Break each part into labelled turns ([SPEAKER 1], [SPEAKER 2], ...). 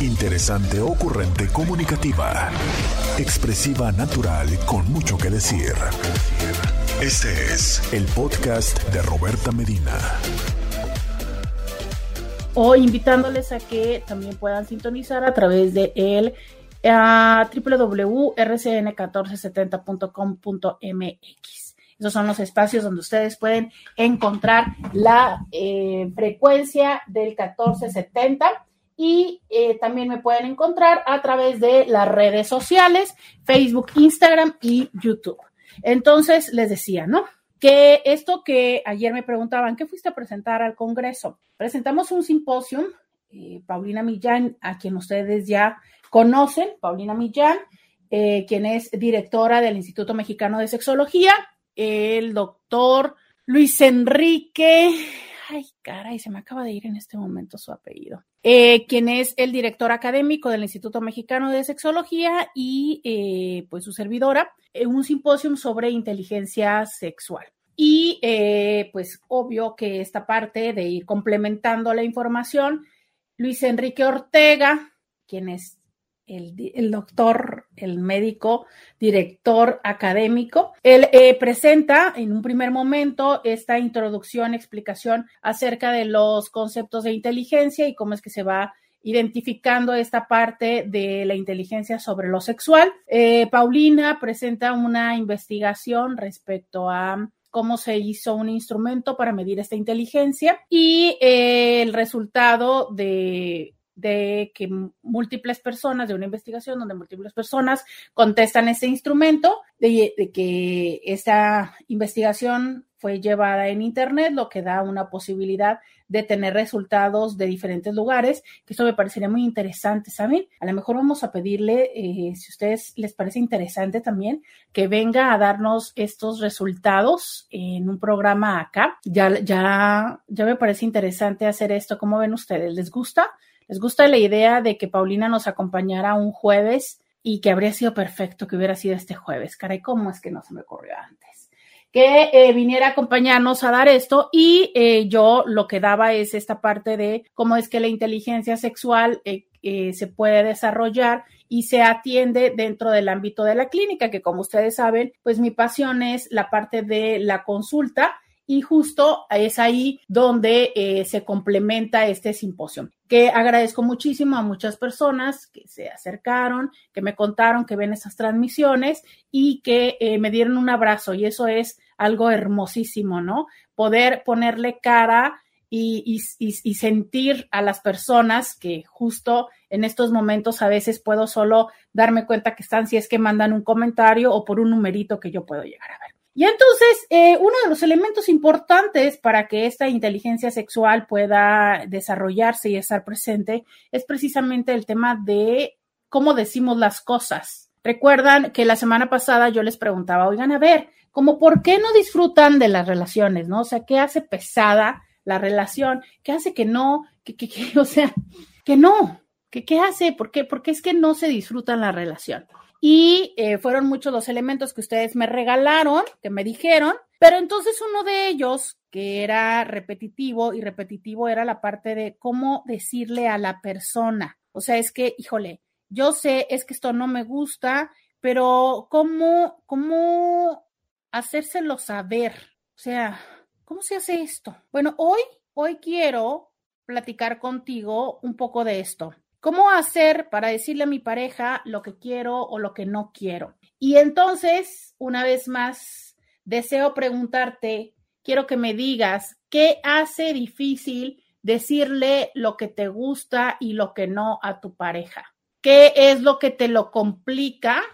[SPEAKER 1] Interesante, ocurrente, comunicativa. Expresiva, natural, con mucho que decir. Este es el podcast de Roberta Medina.
[SPEAKER 2] O invitándoles a que también puedan sintonizar a través de el www.rcn1470.com.mx. Esos son los espacios donde ustedes pueden encontrar la eh, frecuencia del 1470 y eh, también me pueden encontrar a través de las redes sociales, Facebook, Instagram y YouTube. Entonces, les decía, ¿no? Que esto que ayer me preguntaban, ¿qué fuiste a presentar al Congreso? Presentamos un simposio, eh, Paulina Millán, a quien ustedes ya conocen, Paulina Millán, quien es directora del Instituto Mexicano de Sexología, el doctor Luis Enrique, ay caray, se me acaba de ir en este momento su apellido, eh, quien es el director académico del Instituto Mexicano de Sexología y eh, pues su servidora, en un simposio sobre inteligencia sexual. Y eh, pues obvio que esta parte de ir complementando la información, Luis Enrique Ortega, quien es el, doctor, el médico, director académico. Él eh, presenta en un primer momento esta introducción, explicación acerca de los conceptos de inteligencia y cómo es que se va identificando esta parte de la inteligencia sobre lo sexual. Eh, Paulina presenta una investigación respecto a cómo se hizo un instrumento para medir esta inteligencia y eh, el resultado de de que múltiples personas, de una investigación donde múltiples personas contestan este instrumento, de, que esta investigación fue llevada en Internet, lo que da una posibilidad de tener resultados de diferentes lugares, que esto me parecería muy interesante, ¿saben? A lo mejor vamos a pedirle, eh, si a ustedes les parece interesante también, que venga a darnos estos resultados en un programa acá. Ya, ya, ya me parece interesante hacer esto. ¿Cómo ven ustedes? ¿Les gusta? ¿Les gusta la idea de que Paulina nos acompañara un jueves y que habría sido perfecto que hubiera sido este jueves? Caray, ¿cómo es que no se me ocurrió antes? Que eh, viniera a acompañarnos a dar esto y eh, yo lo que daba es esta parte de cómo es que la inteligencia sexual eh, se puede desarrollar y se atiende dentro del ámbito de la clínica, que como ustedes saben, pues mi pasión es la parte de la consulta y justo es ahí donde eh, se complementa este simposio, que agradezco muchísimo a muchas personas que se acercaron, que me contaron que ven esas transmisiones y que eh, me dieron un abrazo y eso es algo hermosísimo, ¿no? Poder ponerle cara y, y, sentir a las personas que justo en estos momentos a veces puedo solo darme cuenta que están si es que mandan un comentario o por un numerito que yo puedo llegar a ver. Y entonces, eh, uno de los elementos importantes para que esta inteligencia sexual pueda desarrollarse y estar presente es precisamente el tema de cómo decimos las cosas. Recuerdan que la semana pasada yo les preguntaba, oigan, a ver, como por qué no disfrutan de las relaciones, ¿no? O sea, ¿qué hace pesada la relación? ¿Qué hace que no? Que, que, que o sea, que no. ¿Qué, ¿Qué hace? ¿Por qué? Porque es que no se disfruta la relación y eh, fueron muchos los elementos que ustedes me regalaron, que me dijeron, pero entonces uno de ellos, que era repetitivo y repetitivo, era la parte de cómo decirle a la persona. O sea, es que, híjole, yo sé, es que esto no me gusta, pero ¿cómo, cómo hacérselo saber? O sea, ¿cómo se hace esto? Bueno, hoy, hoy quiero platicar contigo un poco de esto. ¿Cómo hacer para decirle a mi pareja lo que quiero o lo que no quiero? Y entonces, una vez más, deseo preguntarte, quiero que me digas, ¿qué hace difícil decirle lo que te gusta y lo que no a tu pareja? ¿Qué es lo que te lo complica?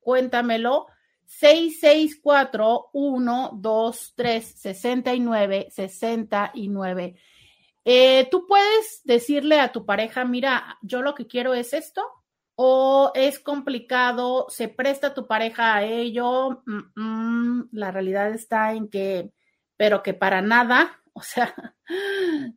[SPEAKER 2] Cuéntamelo. 664 123 69 69 eh, tú puedes decirle a tu pareja, mira, yo lo que quiero es esto, o es complicado, se presta tu pareja a ello, mm, mm, la realidad está en que, pero que para nada, o sea,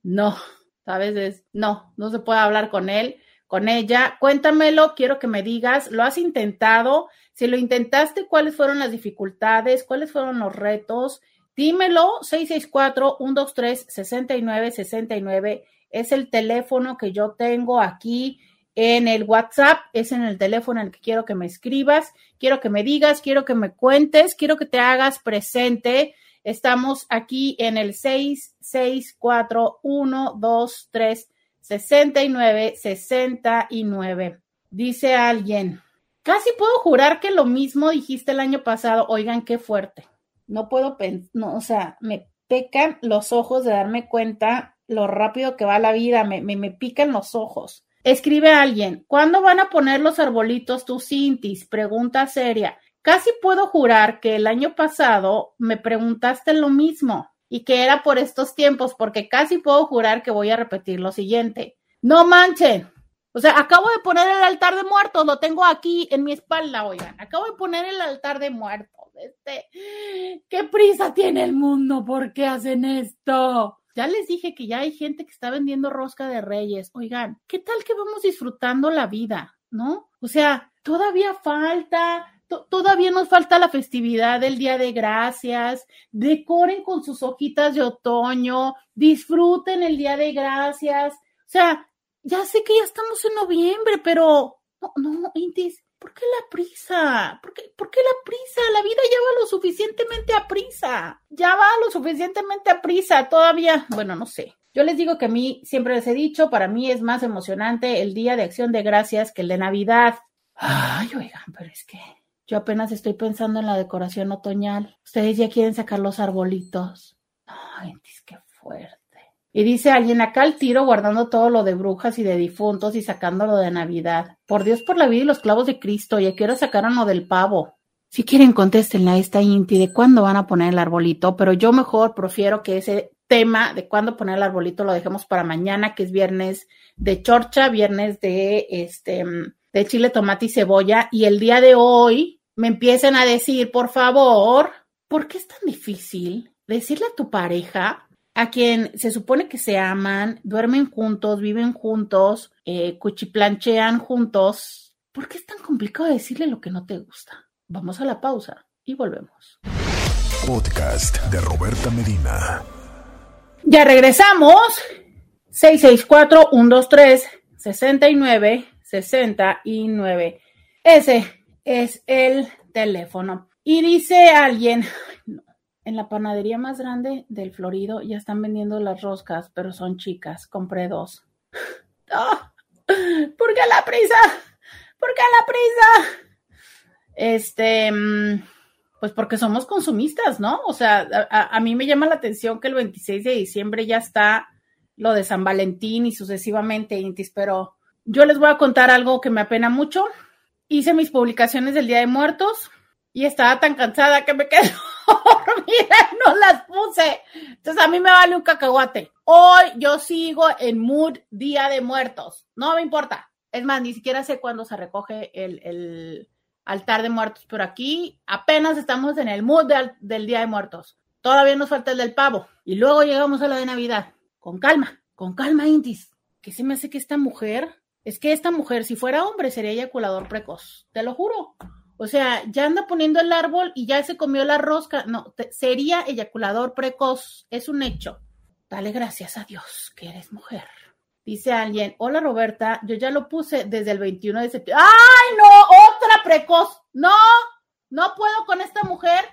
[SPEAKER 2] no, ¿sabes? no, no se puede hablar con él, con ella. Cuéntamelo, quiero que me digas, ¿lo has intentado? Si lo intentaste, ¿cuáles fueron las dificultades? ¿Cuáles fueron los retos? Dímelo, 664-123-6969 es el teléfono que yo tengo aquí en el WhatsApp, es en el teléfono en el que quiero que me escribas, quiero que me digas, quiero que me cuentes, quiero que te hagas presente. Estamos aquí en el 664123 69 69. Dice alguien, casi puedo jurar que lo mismo dijiste el año pasado. Oigan, qué fuerte. No puedo pensar, no, o sea, me pecan los ojos de darme cuenta lo rápido que va la vida, me, me, me pican los ojos. Escribe alguien, ¿cuándo van a poner los arbolitos tus cintis? Pregunta seria. Casi puedo jurar que el año pasado me preguntaste lo mismo y que era por estos tiempos, porque casi puedo jurar que voy a repetir lo siguiente. No manchen. O sea, acabo de poner el altar de muertos, lo tengo aquí en mi espalda, oigan. Acabo de poner el altar de muertos. Este, ¿qué prisa tiene el mundo? ¿Por qué hacen esto? Ya les dije que ya hay gente que está vendiendo rosca de reyes. Oigan, ¿qué tal que vamos disfrutando la vida? ¿No? O sea, todavía falta, todavía nos falta la festividad del Día de Gracias. Decoren con sus hojitas de otoño, disfruten el Día de Gracias. O sea, ya sé que ya estamos en noviembre, pero no, no, Intis, ¿por qué la prisa? ¿Por qué, ¿Por qué, la prisa? La vida ya va lo suficientemente a prisa. Ya va lo suficientemente a prisa. Todavía, bueno, no sé. Yo les digo que a mí, siempre les he dicho, para mí es más emocionante el día de acción de gracias que el de Navidad. Ay, oigan, pero es que yo apenas estoy pensando en la decoración otoñal. Ustedes ya quieren sacar los arbolitos. Ay, qué fuerte. Y dice alguien acá al tiro guardando todo lo de brujas y de difuntos y sacándolo de Navidad. Por Dios, por la vida y los clavos de Cristo, y a qué sacaron lo del pavo. Si quieren, contéstenle a esta Inti de cuándo van a poner el arbolito, pero yo mejor prefiero que ese tema de cuándo poner el arbolito lo dejemos para mañana, que es viernes de chorcha, viernes de este de chile, tomate y cebolla, y el día de hoy me empiecen a decir, por favor, ¿por qué es tan difícil decirle a tu pareja a quien se supone que se aman, duermen juntos, viven juntos, eh, cuchiplanchean juntos. ¿Por qué es tan complicado decirle lo que no te gusta? Vamos a la pausa y volvemos.
[SPEAKER 1] Podcast de Roberta Medina.
[SPEAKER 2] Ya regresamos. 664-123-69-69. Ese es el teléfono. Y dice alguien, en la panadería más grande del Florido ya están vendiendo las roscas, pero son chicas. Compré dos. ¡Ah! ¿Por qué la prisa? ¿Por qué la prisa? Este, mm, pues porque somos consumistas, ¿no? O sea, a, a, mí me llama la atención que el 26 de diciembre ya está lo de San Valentín y sucesivamente, Intis, pero yo les voy a contar algo que me apena mucho. Hice mis publicaciones del Día de Muertos y estaba tan cansada que me quedé dormida, no las puse. Entonces a mí me vale un cacahuate. Hoy yo sigo en mood Día de Muertos. No me importa. Es más, ni siquiera sé cuándo se recoge el, altar de muertos, pero aquí apenas estamos en el mood de, del Día de Muertos. Todavía nos falta el del pavo. Y luego llegamos a la de Navidad. Con calma, con calma, Intis. ¿Qué se me hace que esta mujer? Es que esta mujer, si fuera hombre, sería eyaculador precoz. Te lo juro. O sea, ya anda poniendo el árbol y ya se comió la rosca. No, sería eyaculador precoz. Es un hecho. Dale gracias a Dios que eres mujer. Dice alguien, hola Roberta, yo ya lo puse desde el 21 de septiembre. ¡Ay, no! ¡Otra precoz! ¡No! No puedo con esta mujer.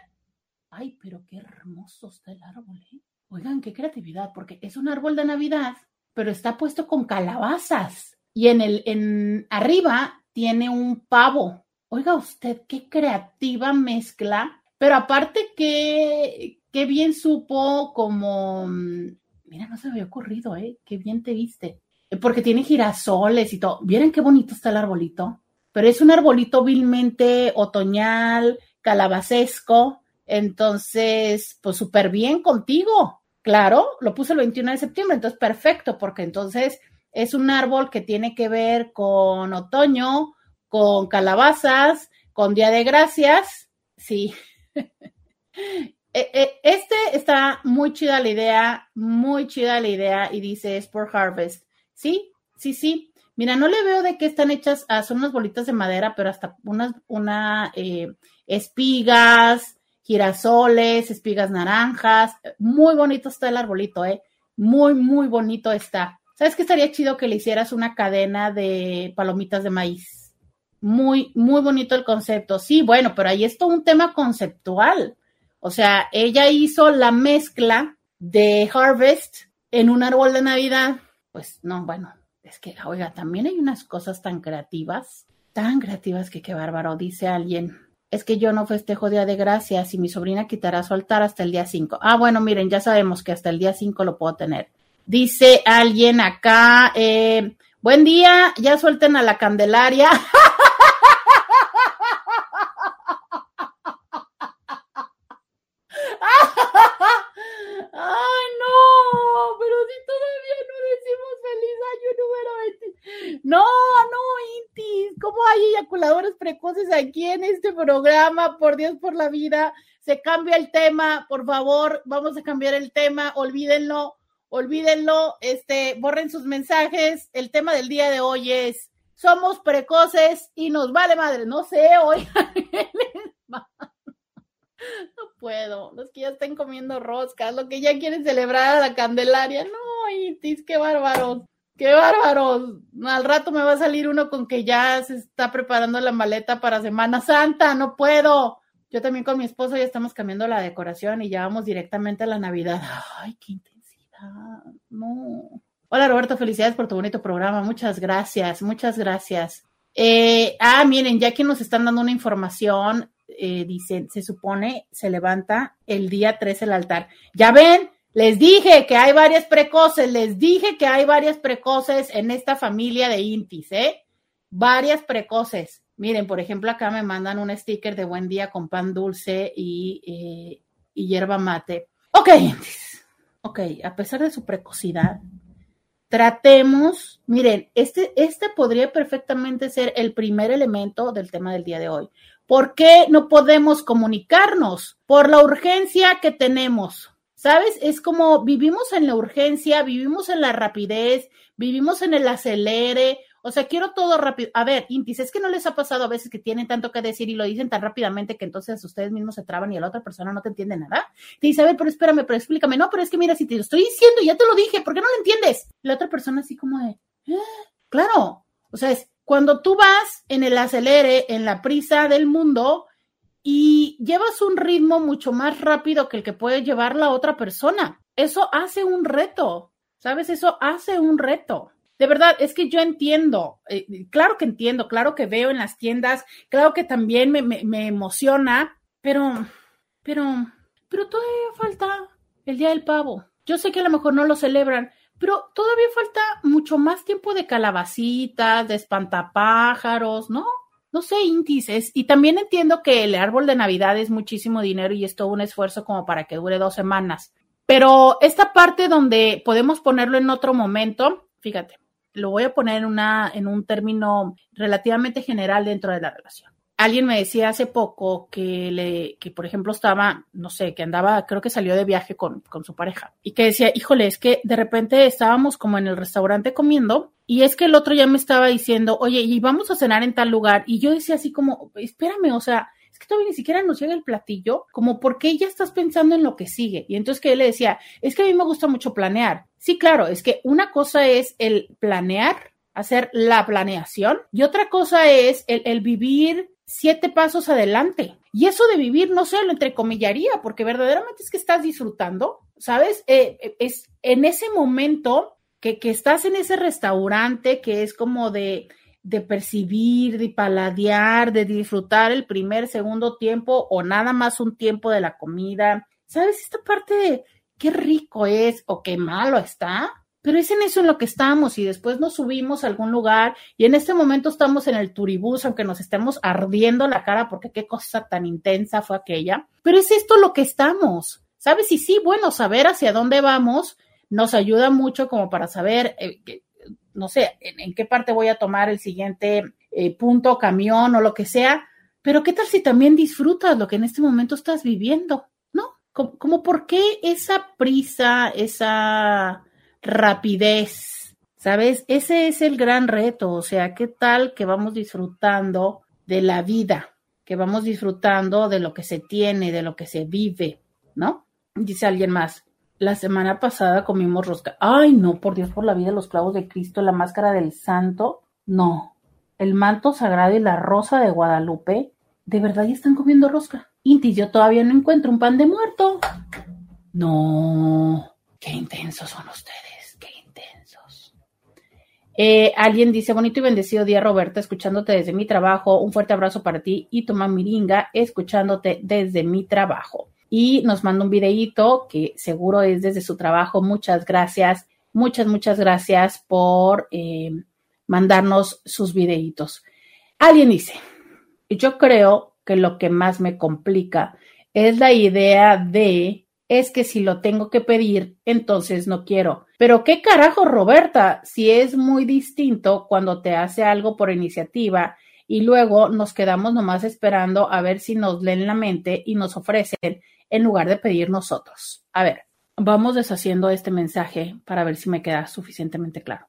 [SPEAKER 2] Ay, pero qué hermoso está el árbol, ¿eh? Oigan, qué creatividad, porque es un árbol de Navidad, pero está puesto con calabazas. Y en el, en arriba tiene un pavo Oiga usted, qué creativa mezcla, pero aparte que, qué bien supo como, mm, mira, no se me había ocurrido, ¿eh? Qué bien te viste. Eh, porque tiene girasoles y todo. ¿Vieron qué bonito está el arbolito? Pero es un arbolito vilmente otoñal, calabacesco. Entonces, pues súper bien contigo. Claro, lo puse el 21 de septiembre, entonces perfecto, porque entonces es un árbol que tiene que ver con otoño, con calabazas, con Día de Gracias, sí. E, e, este está muy chida la idea, muy chida la idea y dice es por Harvest. Sí, sí, sí. Mira, no le veo de qué están hechas, ah, son unas bolitas de madera, pero hasta unas, una, eh, espigas, girasoles, espigas naranjas. Muy bonito está el arbolito, ¿eh? Muy, muy bonito está. ¿Sabes qué estaría chido que le hicieras una cadena de palomitas de maíz? Muy, muy bonito el concepto. Sí, bueno, pero ahí es todo un tema conceptual. O sea, ella hizo la mezcla de Harvest en un árbol de Navidad. Pues no, bueno, es que, oiga, también hay unas cosas tan creativas, tan creativas que qué bárbaro, dice alguien. Es que yo no festejo Día de Gracias y mi sobrina quitará su altar hasta el día 5. Ah, bueno, miren, ya sabemos que hasta el día 5 lo puedo tener. Dice alguien acá, eh, buen día, ya suelten a la Candelaria. Ay, no, pero si todavía no decimos feliz año número 20. No, no, Intis, ¿cómo hay eyaculadores precoces aquí en este programa? Por Dios, por la vida, se cambia el tema, por favor, vamos a cambiar el tema, olvídenlo olvídenlo, este, borren sus mensajes. El tema del día de hoy es somos precoces y nos vale madre. No sé, hoy no puedo. Los que ya estén comiendo roscas, los que ya quieren celebrar a la Candelaria. No, Itis, qué bárbaros. Qué bárbaros. Al rato me va a salir uno con que ya se está preparando la maleta para Semana Santa. No puedo. Yo también con mi esposo ya estamos cambiando la decoración y ya vamos directamente a la Navidad. Ay, qué no. Hola Roberto, felicidades por tu bonito programa. Muchas gracias, muchas gracias. Eh, ah, miren, ya que nos están dando una información, eh, se supone, se levanta el día 3 el altar. Ya ven, les dije que hay varias precoces, les dije que hay varias precoces en esta familia de Intis, ¿eh? Varias precoces. Miren, por ejemplo, acá me mandan un sticker de buen día con pan dulce y, eh, y hierba mate. Ok, Intis ok, a pesar de su precocidad, tratemos, miren, este, este podría perfectamente ser el primer elemento del tema del día de hoy. ¿Por qué no podemos comunicarnos? Por la urgencia que tenemos. ¿Sabes? Es como vivimos en la urgencia, vivimos en la rapidez, vivimos en el acelere, o sea, quiero todo rápido. A ver, Intis, es que no les ha pasado a veces que tienen tanto que decir y lo dicen tan rápidamente que entonces ustedes mismos se traban y la otra persona no te entiende nada. Te dice, a ver, pero espérame, pero explícame. No, pero es que mira, si te lo estoy diciendo, ya te lo dije, ¿por qué no lo entiendes? La otra persona así como de, ah, claro. O sea, es cuando tú vas en el acelere, en la prisa del mundo y llevas un ritmo mucho más rápido que el que puede llevar la otra persona. Eso hace un reto, ¿sabes? Eso hace un reto de verdad, es que yo entiendo, eh, claro que entiendo, claro que veo en las tiendas, claro que también me, me, emociona, pero, pero, pero todavía falta el Día del Pavo. Yo sé que a lo mejor no lo celebran, pero todavía falta mucho más tiempo de calabacitas, de espantapájaros, ¿no? No sé, índices. Y también entiendo que el árbol de Navidad es muchísimo dinero y es todo un esfuerzo como para que dure dos semanas. Pero esta parte donde podemos ponerlo en otro momento, fíjate, lo voy a poner en, una, en un término relativamente general dentro de la relación. Alguien me decía hace poco que, le, que, por ejemplo, estaba, no sé, que andaba, creo que salió de viaje con, con su pareja y que decía, híjole, es que de repente estábamos como en el restaurante comiendo y es que el otro ya me estaba diciendo, oye, y vamos a cenar en tal lugar. Y yo decía así como, espérame, o sea, que todavía ni siquiera nos llega el platillo, como por qué ya estás pensando en lo que sigue. Y entonces que él le decía, es que a mí me gusta mucho planear. Sí, claro, es que una cosa es el planear, hacer la planeación, y otra cosa es el, vivir siete pasos adelante. Y eso de vivir, no sé, lo entrecomillaría, porque verdaderamente es que estás disfrutando, ¿sabes? Eh, es en ese momento que, que estás en ese restaurante que es como de, de percibir, de paladear, de disfrutar el primer, segundo tiempo o nada más un tiempo de la comida. ¿Sabes? Esta parte de qué rico es o qué malo está. Pero es en eso en lo que estamos y después nos subimos a algún lugar y en este momento estamos en el turibús, aunque nos estemos ardiendo la cara porque qué cosa tan intensa fue aquella. Pero es esto lo que estamos. ¿Sabes? Y sí, bueno, saber hacia dónde vamos nos ayuda mucho como para saber eh, no sé, en, qué parte voy a tomar el siguiente eh, punto, camión o lo que sea, pero qué tal si también disfrutas lo que en este momento estás viviendo, ¿no? Como, por qué esa prisa, esa rapidez, ¿sabes? Ese es el gran reto, o sea, qué tal que vamos disfrutando de la vida, que vamos disfrutando de lo que se tiene, de lo que se vive, ¿no? Dice alguien más, La semana pasada comimos rosca. Ay, no, por Dios, por la vida, los clavos de Cristo, la máscara del santo. No. El manto sagrado y la rosa de Guadalupe. ¿De verdad ya están comiendo rosca? Inti, yo todavía no encuentro un pan de muerto. No. Qué intensos son ustedes. Eh, alguien dice, bonito y bendecido día, Roberta, escuchándote desde mi trabajo. Un fuerte abrazo para ti y toma miringa, escuchándote desde mi trabajo. Y nos manda un videíto que seguro es desde su trabajo. Muchas gracias, muchas, muchas gracias por eh, mandarnos sus videitos. Alguien dice, yo creo que lo que más me complica es la idea de es que si lo tengo que pedir, entonces no quiero. Pero qué carajo, Roberta, si es muy distinto cuando te hace algo por iniciativa y luego nos quedamos nomás esperando a ver si nos leen la mente y nos ofrecen en lugar de pedir nosotros. A ver, vamos deshaciendo este mensaje para ver si me queda suficientemente claro.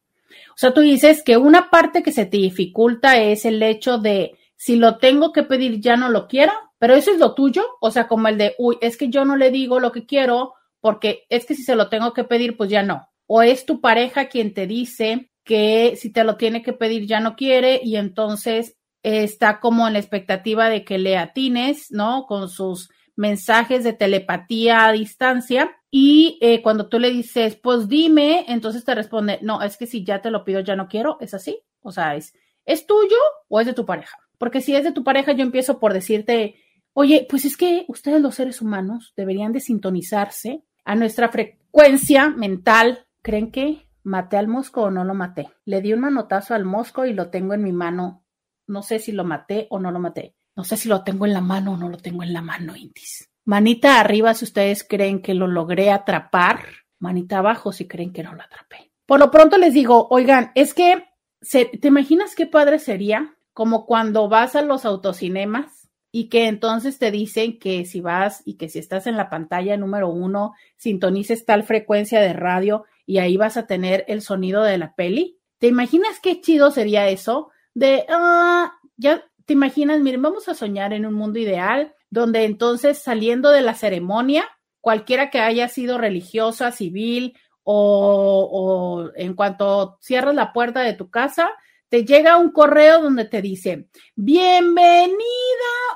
[SPEAKER 2] O sea, tú dices que una parte que se te dificulta es el hecho de si lo tengo que pedir ya no lo quiero pero eso es lo tuyo, o sea, como el de, uy, es que yo no le digo lo que quiero porque es que si se lo tengo que pedir, pues ya no. O es tu pareja quien te dice que si te lo tiene que pedir ya no quiere y entonces está como en la expectativa de que le atines, ¿no? Con sus mensajes de telepatía a distancia y eh, cuando tú le dices, pues dime, entonces te responde, no, es que si ya te lo pido ya no quiero, es así. O sea, es, ¿es tuyo o es de tu pareja? Porque si es de tu pareja, yo empiezo por decirte, Oye, pues es que ustedes los seres humanos deberían de sintonizarse a nuestra frecuencia mental. ¿Creen que maté al mosco o no lo maté? Le di un manotazo al mosco y lo tengo en mi mano. No sé si lo maté o no lo maté. No sé si lo tengo en la mano o no lo tengo en la mano, Indis. Manita arriba si ustedes creen que lo logré atrapar. Manita abajo si creen que no lo atrapé. Por lo pronto les digo, oigan, es que, ¿te imaginas qué padre sería? Como cuando vas a los autocinemas y que entonces te dicen que si vas y que si estás en la pantalla número uno, sintonices tal frecuencia de radio y ahí vas a tener el sonido de la peli. ¿Te imaginas qué chido sería eso? De, ah, ya te imaginas, miren, vamos a soñar en un mundo ideal donde entonces saliendo de la ceremonia, cualquiera que haya sido religiosa, civil o, o en cuanto cierras la puerta de tu casa, te llega un correo donde te dice, bienvenida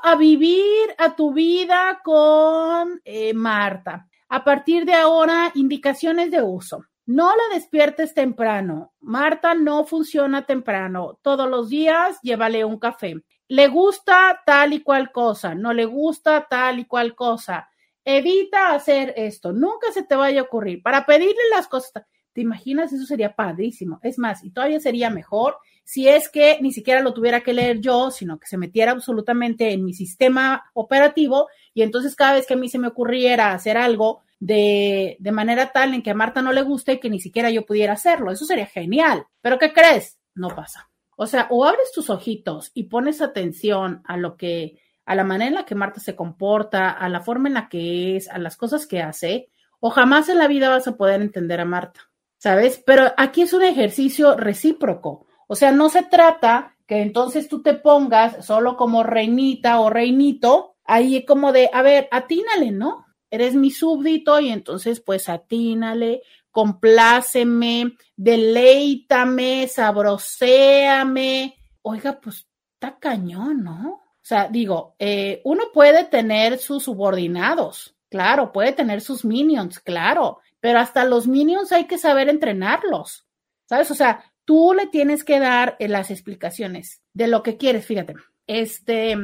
[SPEAKER 2] a vivir a tu vida con eh, Marta. A partir de ahora, indicaciones de uso. No la despiertes temprano. Marta no funciona temprano. Todos los días llévale un café. Le gusta tal y cual cosa. No le gusta tal y cual cosa. Evita hacer esto. Nunca se te vaya a ocurrir. Para pedirle las cosas. ¿Te imaginas? Eso sería padrísimo. Es más, y todavía sería mejor si es que ni siquiera lo tuviera que leer yo, sino que se metiera absolutamente en mi sistema operativo y entonces cada vez que a mí se me ocurriera hacer algo de, de manera tal en que a Marta no le guste que ni siquiera yo pudiera hacerlo. Eso sería genial. Pero ¿qué crees? No pasa. O sea, o abres tus ojitos y pones atención a lo que, a la manera en la que Marta se comporta, a la forma en la que es, a las cosas que hace, o jamás en la vida vas a poder entender a Marta, ¿sabes? Pero aquí es un ejercicio recíproco. O sea, no se trata que entonces tú te pongas solo como reinita o reinito, ahí como de, a ver, atínale, ¿no? Eres mi súbdito y entonces pues atínale, compláceme, deleítame, sabroséame. Oiga, pues está cañón, ¿no? O sea, digo, eh, uno puede tener sus subordinados, claro, puede tener sus minions, claro, pero hasta los minions hay que saber entrenarlos, ¿sabes? O sea, tú le tienes que dar eh, las explicaciones de lo que quieres, fíjate. Este,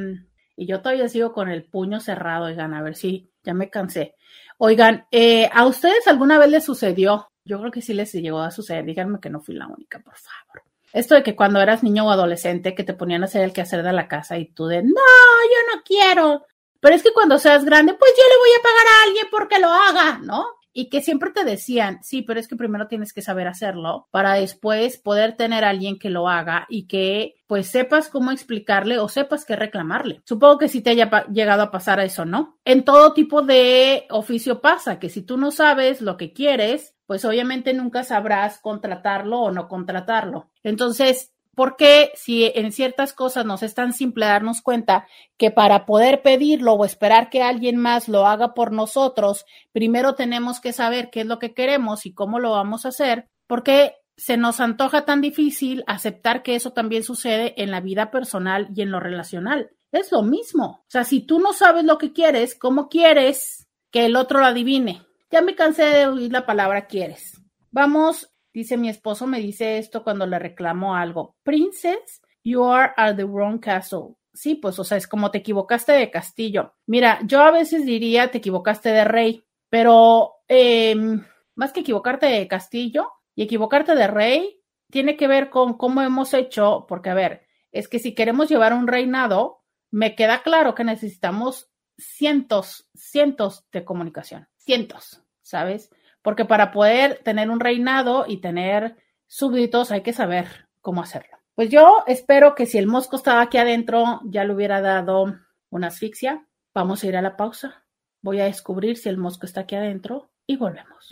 [SPEAKER 2] y yo todavía sigo con el puño cerrado, oigan, a ver si ya me cansé. Oigan, eh, ¿a ustedes alguna vez les sucedió? Yo creo que sí les llegó a suceder, díganme que no fui la única, por favor. Esto de que cuando eras niño o adolescente que te ponían a hacer el quehacer de la casa y tú de, no, yo no quiero. Pero es que cuando seas grande, pues yo le voy a pagar a alguien porque lo haga, ¿no? Y que siempre te decían, sí, pero es que primero tienes que saber hacerlo para después poder tener a alguien que lo haga y que pues sepas cómo explicarle o sepas qué reclamarle. Supongo que sí te haya llegado a pasar eso, ¿no? En todo tipo de oficio pasa que si tú no sabes lo que quieres, pues obviamente nunca sabrás contratarlo o no contratarlo. Entonces, Porque si en ciertas cosas nos es tan simple darnos cuenta que para poder pedirlo o esperar que alguien más lo haga por nosotros, primero tenemos que saber qué es lo que queremos y cómo lo vamos a hacer, porque se nos antoja tan difícil aceptar que eso también sucede en la vida personal y en lo relacional. Es lo mismo. O sea, si tú no sabes lo que quieres, ¿cómo quieres que el otro lo adivine? Ya me cansé de oír la palabra quieres. Vamos Dice mi esposo, me dice esto cuando le reclamo algo. Princess, you are at the wrong castle. Sí, pues, o sea, es como te equivocaste de castillo. Mira, yo a veces diría te equivocaste de rey, pero em, más que equivocarte de castillo y equivocarte de rey, tiene que ver con cómo hemos hecho, porque a ver, es que si queremos llevar un reinado, me queda claro que necesitamos cientos, cientos de comunicación, cientos, ¿sabes? Porque para poder tener un reinado y tener súbditos hay que saber cómo hacerlo. Pues yo espero que si el mosco estaba aquí adentro ya le hubiera dado una asfixia. Vamos a ir a la pausa. Voy a descubrir si el mosco está aquí adentro y volvemos.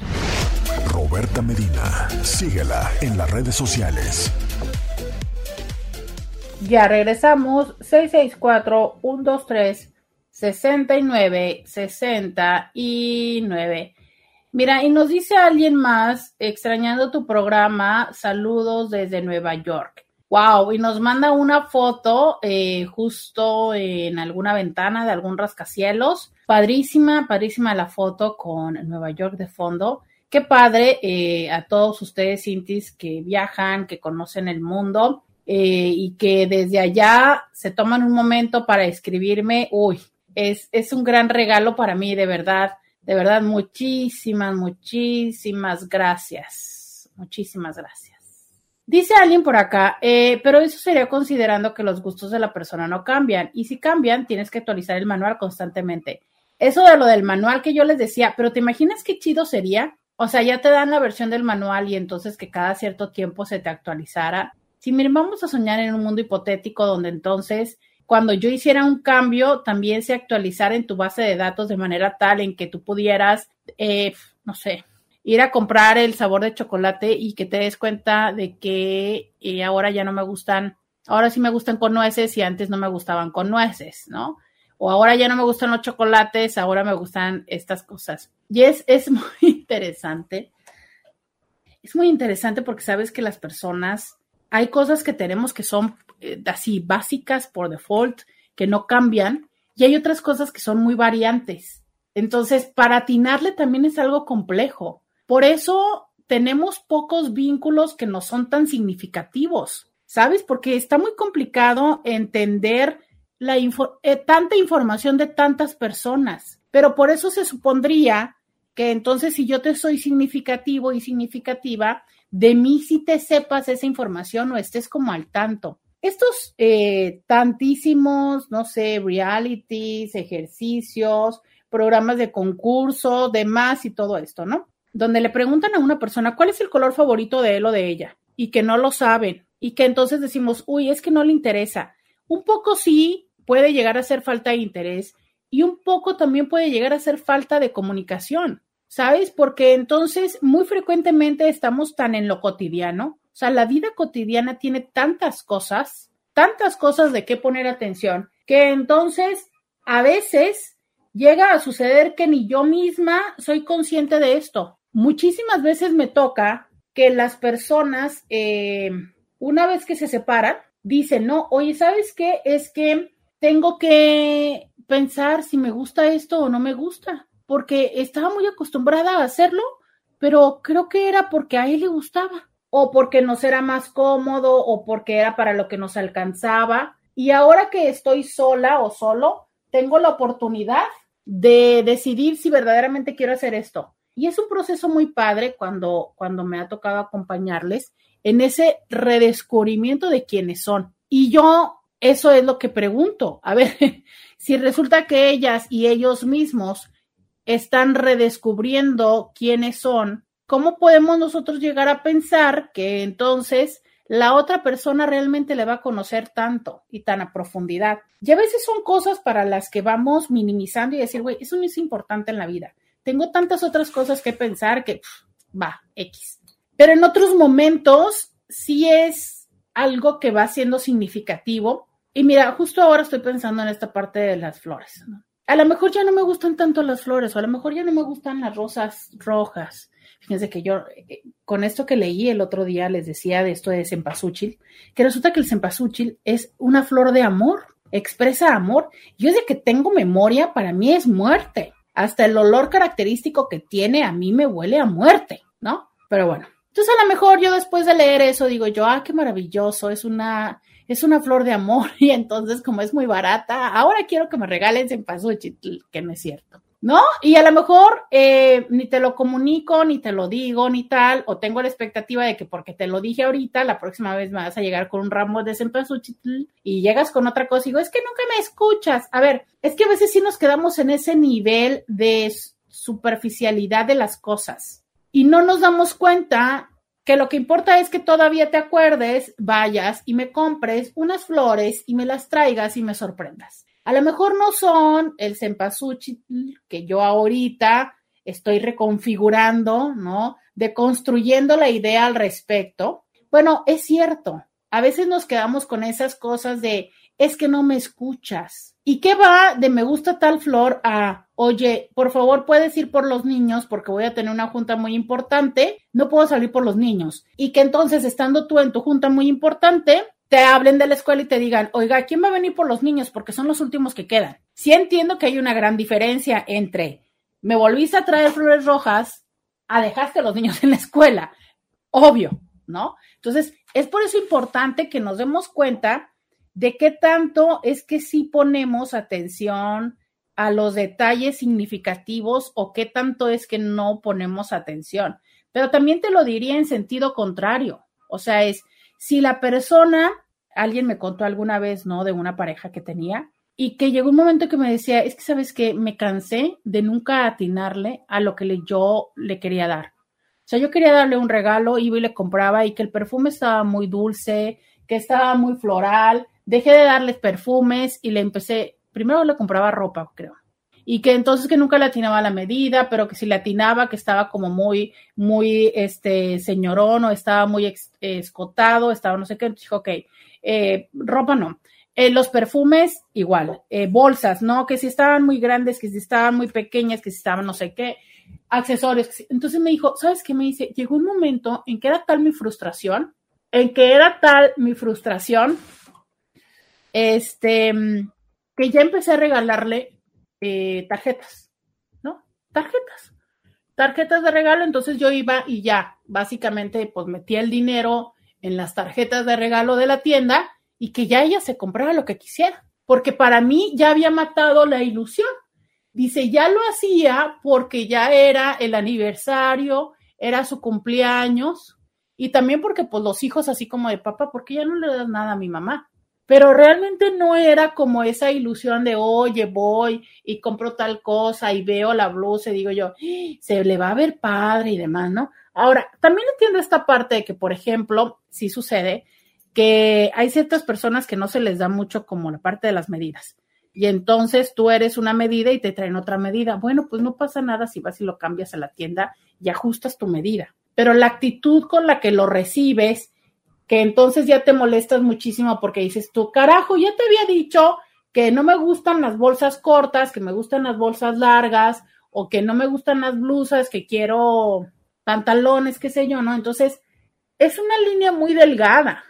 [SPEAKER 1] Roberta Medina, síguela en las redes sociales.
[SPEAKER 2] Ya regresamos. 664-123-69-69. Mira, y nos dice alguien más, extrañando tu programa, saludos desde Nueva York. Wow, y nos manda una foto eh, justo en alguna ventana de algún rascacielos. Padrísima, padrísima la foto con Nueva York de fondo. Qué padre eh, a todos ustedes, Cintis, que viajan, que conocen el mundo eh, y que desde allá se toman un momento para escribirme. Uy, es, es un gran regalo para mí, de verdad. De verdad, muchísimas, muchísimas gracias. Muchísimas gracias. Dice alguien por acá, eh, pero eso sería considerando que los gustos de la persona no cambian. Y si cambian, tienes que actualizar el manual constantemente. Eso de lo del manual que yo les decía, pero ¿te imaginas qué chido sería? O sea, ya te dan la versión del manual y entonces que cada cierto tiempo se te actualizara. Si miren, vamos a soñar en un mundo hipotético donde entonces cuando yo hiciera un cambio, también se actualizara en tu base de datos de manera tal en que tú pudieras, eh, no sé, ir a comprar el sabor de chocolate y que te des cuenta de que eh, ahora ya no me gustan, ahora sí me gustan con nueces y antes no me gustaban con nueces, ¿no? O ahora ya no me gustan los chocolates, ahora me gustan estas cosas. Y es, es muy interesante. Es muy interesante porque sabes que las personas, hay cosas que tenemos que son eh, así básicas por default, que no cambian, y hay otras cosas que son muy variantes. Entonces, para atinarle también es algo complejo. Por eso tenemos pocos vínculos que no son tan significativos, ¿sabes? Porque está muy complicado entender la eh, tanta información de tantas personas. Pero por eso se supondría que entonces si yo te soy significativo y significativa, de mí si te sepas esa información o estés como al tanto estos eh, tantísimos, no sé, realities, ejercicios, programas de concurso, demás y todo esto, ¿no? Donde le preguntan a una persona cuál es el color favorito de él o de ella y que no lo saben y que entonces decimos, uy, es que no le interesa. Un poco sí puede llegar a ser falta de interés y un poco también puede llegar a ser falta de comunicación, ¿sabes? Porque entonces muy frecuentemente estamos tan en lo cotidiano o sea, la vida cotidiana tiene tantas cosas, tantas cosas de qué poner atención, que entonces a veces llega a suceder que ni yo misma soy consciente de esto. Muchísimas veces me toca que las personas, eh, una vez que se separan, dicen, no, oye, ¿sabes qué? Es que tengo que pensar si me gusta esto o no me gusta, porque estaba muy acostumbrada a hacerlo, pero creo que era porque a él le gustaba o porque nos era más cómodo o porque era para lo que nos alcanzaba. Y ahora que estoy sola o solo, tengo la oportunidad de decidir si verdaderamente quiero hacer esto. Y es un proceso muy padre cuando, cuando me ha tocado acompañarles en ese redescubrimiento de quiénes son. Y yo, eso es lo que pregunto. A ver, si resulta que ellas y ellos mismos están redescubriendo quiénes son, ¿cómo podemos nosotros llegar a pensar que entonces la otra persona realmente le va a conocer tanto y tan a profundidad? Y a veces son cosas para las que vamos minimizando y decir, güey, eso no es importante en la vida. Tengo tantas otras cosas que pensar que va, X. Pero en otros momentos sí es algo que va siendo significativo. Y mira, justo ahora estoy pensando en esta parte de las flores. A lo mejor ya no me gustan tanto las flores, o a lo mejor ya no me gustan las rosas rojas. Fíjense que yo, eh, con esto que leí el otro día, les decía de esto de cempasúchil, que resulta que el cempasúchil es una flor de amor, expresa amor. Yo desde que tengo memoria, para mí es muerte. Hasta el olor característico que tiene a mí me huele a muerte, ¿no? Pero bueno, entonces a lo mejor yo después de leer eso digo yo, ah, qué maravilloso, es una, es una flor de amor y entonces como es muy barata, ahora quiero que me regalen cempasúchil, que no es cierto. ¿No? Y a lo mejor eh, ni te lo comunico, ni te lo digo, ni tal, o tengo la expectativa de que porque te lo dije ahorita, la próxima vez me vas a llegar con un ramo de cempasúchil y llegas con otra cosa y digo, es que nunca me escuchas. A ver, es que a veces sí nos quedamos en ese nivel de superficialidad de las cosas y no nos damos cuenta que lo que importa es que todavía te acuerdes, vayas y me compres unas flores y me las traigas y me sorprendas. A lo mejor no son el cempasúchil que yo ahorita estoy reconfigurando, ¿no? Deconstruyendo la idea al respecto. Bueno, es cierto. A veces nos quedamos con esas cosas de es que no me escuchas. ¿Y qué va de me gusta tal flor a, oye, por favor puedes ir por los niños porque voy a tener una junta muy importante, no puedo salir por los niños? Y que entonces, estando tú en tu junta muy importante, te hablen de la escuela y te digan, oiga, ¿quién va a venir por los niños? Porque son los últimos que quedan. Sí entiendo que hay una gran diferencia entre me volviste a traer flores rojas a dejaste a los niños en la escuela. Obvio, ¿no? Entonces, es por eso importante que nos demos cuenta de qué tanto es que sí ponemos atención a los detalles significativos o qué tanto es que no ponemos atención. Pero también te lo diría en sentido contrario. O sea, es si la persona, alguien me contó alguna vez, ¿no? De una pareja que tenía y que llegó un momento que me decía, es que sabes que me cansé de nunca atinarle a lo que yo le quería dar. O sea, yo quería darle un regalo, iba y le compraba y que el perfume estaba muy dulce, que estaba muy floral. Dejé de darles perfumes y le empecé, primero le compraba ropa, creo y que entonces que nunca le atinaba la medida, pero que si le atinaba, que estaba como muy, muy, este, señorón o estaba muy escotado, estaba no sé qué, dijo, ok, eh, ropa no. Eh, los perfumes, igual, eh, bolsas, ¿no? Que si estaban muy grandes, que si estaban muy pequeñas, que si estaban no sé qué, accesorios. Entonces me dijo, ¿sabes qué me dice? Llegó un momento en que era tal mi frustración, en que era tal mi frustración, este, que ya empecé a regalarle eh, tarjetas, ¿no? Tarjetas. Tarjetas de regalo, entonces yo iba y ya, básicamente, pues metía el dinero en las tarjetas de regalo de la tienda y que ya ella se comprara lo que quisiera, porque para mí ya había matado la ilusión. Dice, ya lo hacía porque ya era el aniversario, era su cumpleaños y también porque pues los hijos así como de papá, ¿por qué ya no le das nada a mi mamá? Pero realmente no era como esa ilusión de, oye, voy y compro tal cosa y veo la blusa y digo yo, ¡Ah! se le va a ver padre y demás, ¿no? Ahora, también entiendo esta parte de que, por ejemplo, sí sucede que hay ciertas personas que no se les da mucho como la parte de las medidas. Y entonces tú eres una medida y te traen otra medida. Bueno, pues no pasa nada si vas y lo cambias a la tienda y ajustas tu medida. Pero la actitud con la que lo recibes que entonces ya te molestas muchísimo porque dices tú, carajo, ya te había dicho que no me gustan las bolsas cortas, que me gustan las bolsas largas, o que no me gustan las blusas, que quiero pantalones, qué sé yo, ¿no? Entonces, es una línea muy delgada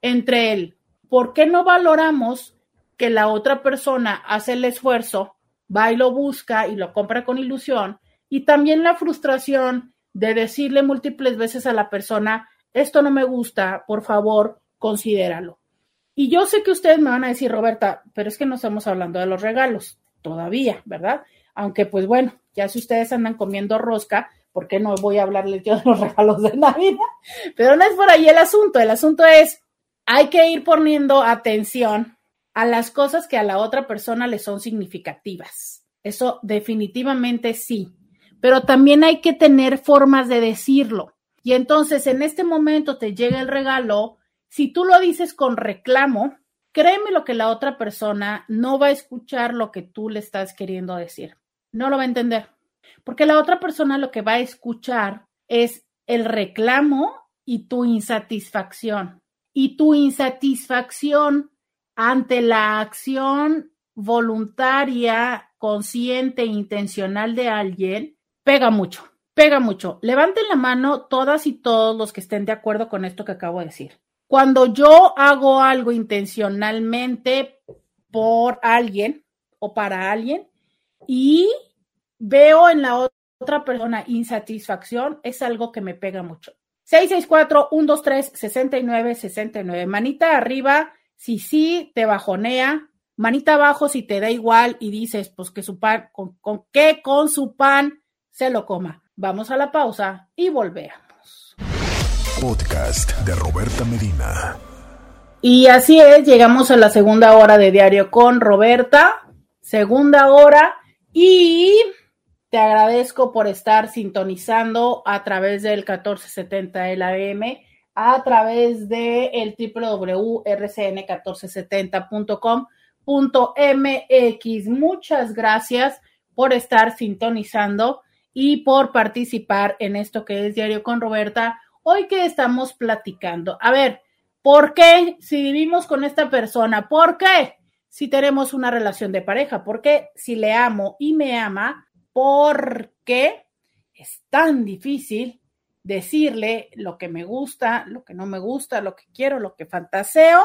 [SPEAKER 2] entre el por qué no valoramos que la otra persona hace el esfuerzo, va y lo busca y lo compra con ilusión, y también la frustración de decirle múltiples veces a la persona, esto no me gusta, por favor, considéralo. Y yo sé que ustedes me van a decir, Roberta, pero es que no estamos hablando de los regalos todavía, ¿verdad? Aunque pues bueno, ya si ustedes andan comiendo rosca, ¿por qué no voy a hablarles yo de los regalos de Navidad? Pero no es por ahí el asunto, el asunto es, hay que ir poniendo atención a las cosas que a la otra persona le son significativas. Eso definitivamente sí, pero también hay que tener formas de decirlo. Y entonces en este momento te llega el regalo, si tú lo dices con reclamo, créeme lo que la otra persona no va a escuchar lo que tú le estás queriendo decir. No lo va a entender. Porque la otra persona lo que va a escuchar es el reclamo y tu insatisfacción. y tu insatisfacción ante la acción voluntaria, consciente e intencional de alguien, pega mucho, pega mucho. Levanten la mano todas y todos los que estén de acuerdo con esto que acabo de decir. Cuando yo hago algo intencionalmente por alguien o para alguien y veo en la otra persona insatisfacción, es algo que me pega mucho. 664-123-6969. Manita arriba si sí te bajonea, manita abajo si te da igual y dices, pues que su pan, con, con que con su pan se lo coma. Vamos a la pausa y volvemos.
[SPEAKER 1] Podcast de Roberta Medina.
[SPEAKER 2] Y así es, llegamos a la segunda hora de diario con Roberta, segunda hora, y te agradezco por estar sintonizando a través del 1470 de la AM a través de el www.rcn1470.com.mx. Muchas gracias por estar sintonizando y por participar en esto que es Diario con Roberta. Hoy que estamos platicando. A ver, ¿por qué si vivimos con esta persona? ¿Por qué si tenemos una relación de pareja? ¿Por qué si le amo y me ama? ¿Por qué es tan difícil decirle lo que me gusta, lo que no me gusta, lo que quiero, lo que fantaseo.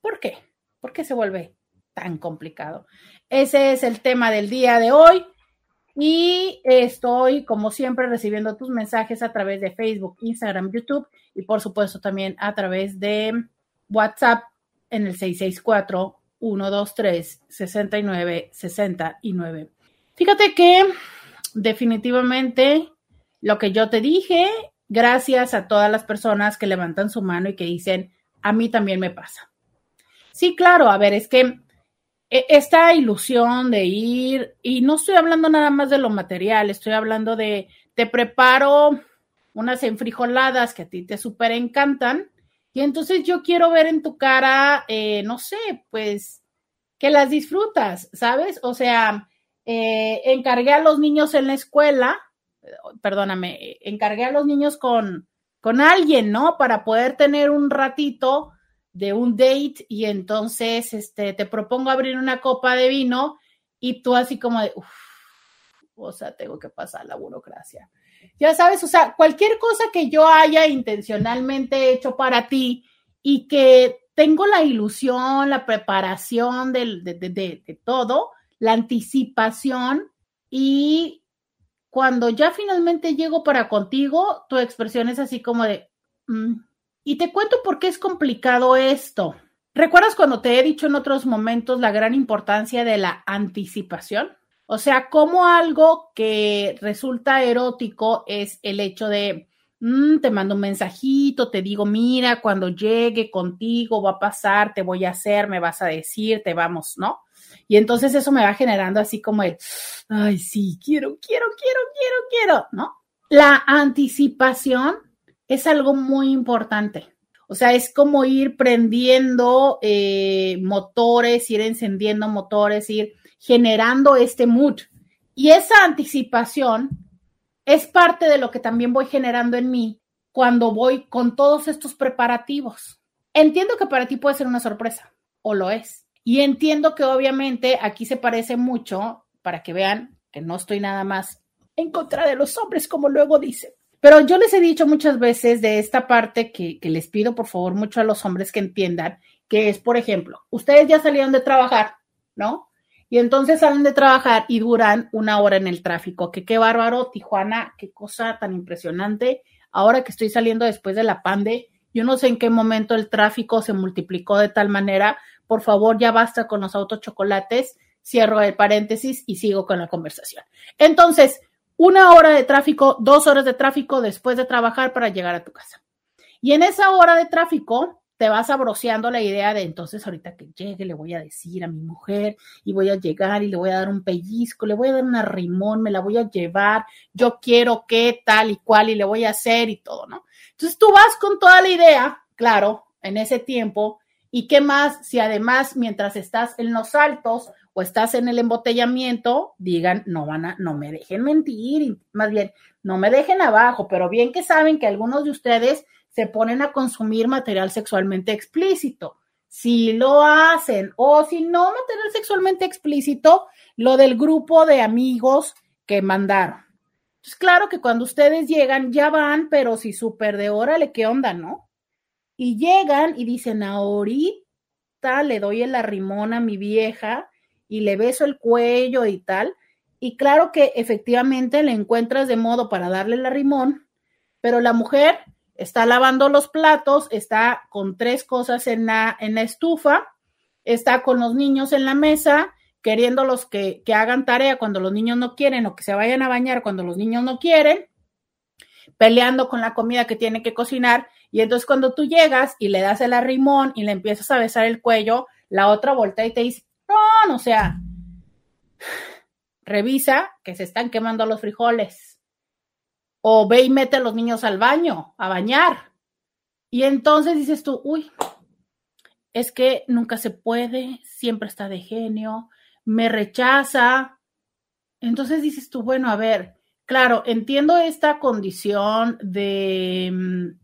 [SPEAKER 2] ¿Por qué? ¿Por qué se vuelve tan complicado? Ese es el tema del día de hoy. Y estoy, como siempre, recibiendo tus mensajes a través de Facebook, Instagram, YouTube y por supuesto también a través de WhatsApp en el 664-123-6969. Fíjate que definitivamente lo que yo te dije, gracias a todas las personas que levantan su mano y que dicen, a mí también me pasa. Sí, claro, a ver, es que esta ilusión de ir, y no estoy hablando nada más de lo material, estoy hablando de, te preparo unas enfrijoladas que a ti te súper encantan, y entonces yo quiero ver en tu cara, eh, no sé, pues que las disfrutas, ¿sabes? O sea, eh, encargué a los niños en la escuela perdóname, encargué a los niños con, con alguien, ¿no? Para poder tener un ratito de un date y entonces este, te propongo abrir una copa de vino y tú así como de, uff, o sea, tengo que pasar la burocracia. Ya sabes, o sea, cualquier cosa que yo haya intencionalmente hecho para ti y que tengo la ilusión, la preparación de, de, de, de todo, la anticipación y cuando ya finalmente llego para contigo, tu expresión es así como de, mm". Y te cuento por qué es complicado esto. ¿Recuerdas cuando te he dicho en otros momentos la gran importancia de la anticipación? O sea, como algo que resulta erótico es el hecho de, mm, te mando un mensajito, te digo, mira, cuando llegue contigo va a pasar, te voy a hacer, me vas a decir, te vamos, ¿no? Y entonces eso me va generando así como el, ay, sí, quiero, quiero, quiero, quiero, quiero, ¿no? La anticipación es algo muy importante. O sea, es como ir prendiendo eh, motores, ir encendiendo motores, ir generando este mood. Y esa anticipación es parte de lo que también voy generando en mí cuando voy con todos estos preparativos. Entiendo que para ti puede ser una sorpresa, o lo es. Y entiendo que obviamente aquí se parece mucho, para que vean que no estoy nada más en contra de los hombres, como luego dicen. Pero yo les he dicho muchas veces de esta parte que, les pido por favor mucho a los hombres que entiendan, que es, por ejemplo, ustedes ya salieron de trabajar, ¿no? Y entonces salen de trabajar y duran una hora en el tráfico. Que qué bárbaro, Tijuana, qué cosa tan impresionante. Ahora que estoy saliendo después de la pande, yo no sé en qué momento el tráfico se multiplicó de tal manera por favor, ya basta con los autos chocolates. Cierro el paréntesis y sigo con la conversación. Entonces, una hora de tráfico, dos horas de tráfico después de trabajar para llegar a tu casa. Y en esa hora de tráfico te vas abroceando la idea de entonces ahorita que llegue le voy a decir a mi mujer y voy a llegar y le voy a dar un pellizco, le voy a dar un arrimón, me la voy a llevar, yo quiero que tal y cual y le voy a hacer y todo, ¿no? Entonces tú vas con toda la idea, claro, en ese tiempo ¿Y qué más si además mientras estás en los altos o estás en el embotellamiento, digan, no van a, no me dejen mentir, más bien, no me dejen abajo, pero bien que saben que algunos de ustedes se ponen a consumir material sexualmente explícito. Si lo hacen o si no material sexualmente explícito, lo del grupo de amigos que mandaron. Entonces, claro que cuando ustedes llegan, ya van, pero si súper de órale, ¿qué onda, no? Y llegan y dicen, ahorita le doy el arrimón a mi vieja y le beso el cuello y tal. Y claro que efectivamente le encuentras de modo para darle el arrimón, pero la mujer está lavando los platos, está con tres cosas en la, en la estufa, está con los niños en la mesa, queriéndolos que, que hagan tarea cuando los niños no quieren o que se vayan a bañar cuando los niños no quieren, peleando con la comida que tiene que cocinar. Y entonces cuando tú llegas y le das el arrimón y le empiezas a besar el cuello, la otra voltea y te dice, o sea, revisa que se están quemando los frijoles. O ve y mete a los niños al baño, a bañar. Y entonces dices tú, uy, es que nunca se puede, siempre está de genio, me rechaza. Entonces dices tú, bueno, a ver, Claro, entiendo esta condición de mm,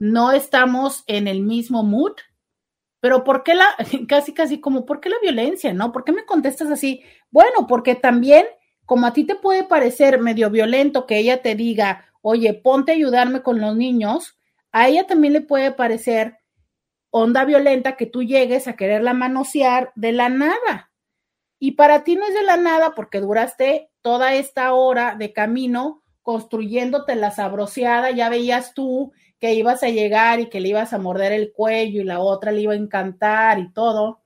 [SPEAKER 2] no estamos en el mismo mood, pero ¿por qué la, casi, casi como, ¿por qué la violencia, no? ¿Por qué me contestas así? Bueno, porque también, como a ti te puede parecer medio violento que ella te diga, oye, ponte a ayudarme con los niños, a ella también le puede parecer onda violenta que tú llegues a quererla manosear de la nada. Y para ti no es de la nada porque duraste toda esta hora de camino construyéndote la sabroseada, ya veías tú que ibas a llegar y que le ibas a morder el cuello y la otra le iba a encantar y todo.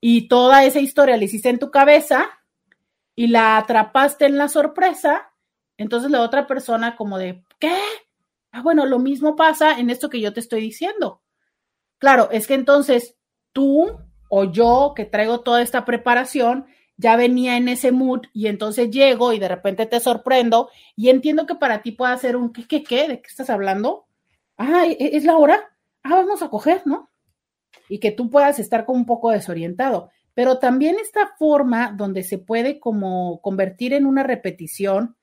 [SPEAKER 2] Y toda esa historia la hiciste en tu cabeza y la atrapaste en la sorpresa. Entonces la otra persona como de, ¿qué? Ah, bueno, lo mismo pasa en esto que yo te estoy diciendo. Claro, es que entonces tú o yo que traigo toda esta preparación, ya venía en ese mood y entonces llego y de repente te sorprendo y entiendo que para ti pueda ser un ¿qué, qué, qué? ¿De qué estás hablando? Ah, ¿e, ¿es la hora? Ah, vamos a coger, ¿no? Y que tú puedas estar como un poco desorientado. Pero también esta forma donde se puede como convertir en una repetición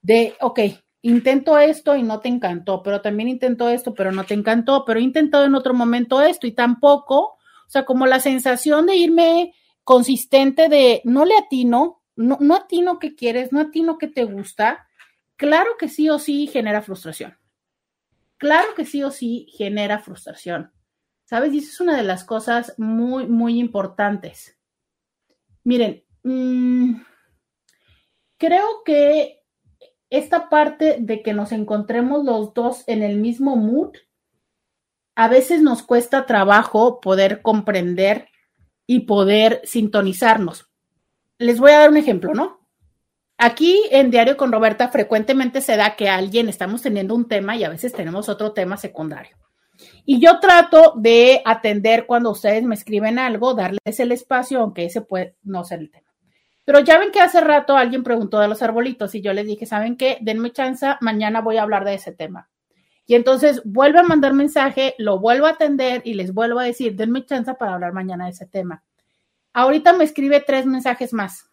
[SPEAKER 2] de, ok, intento esto y no te encantó, pero también intento esto, pero no te encantó, pero he intentado en otro momento esto y tampoco, o sea, como la sensación de irme consistente de no le atino, no, no atino que quieres, no atino que te gusta, claro que sí o sí genera frustración. Claro que sí o sí genera frustración. ¿Sabes? Y eso es una de las cosas muy, muy importantes. Miren, mm, creo que esta parte de que nos encontremos los dos en el mismo mood a veces nos cuesta trabajo poder comprender y poder sintonizarnos. Les voy a dar un ejemplo, ¿no? Aquí en Diario con Roberta frecuentemente se da que alguien estamos teniendo un tema y a veces tenemos otro tema secundario. Y yo trato de atender cuando ustedes me escriben algo, darles el espacio, aunque ese puede no ser el tema. Pero ya ven que hace rato alguien preguntó de los arbolitos y yo les dije, ¿saben qué? Denme chance, mañana voy a hablar de ese tema. Y entonces vuelve a mandar mensaje, lo vuelvo a atender y les vuelvo a decir, denme chance para hablar mañana de ese tema. Ahorita me escribe tres mensajes más.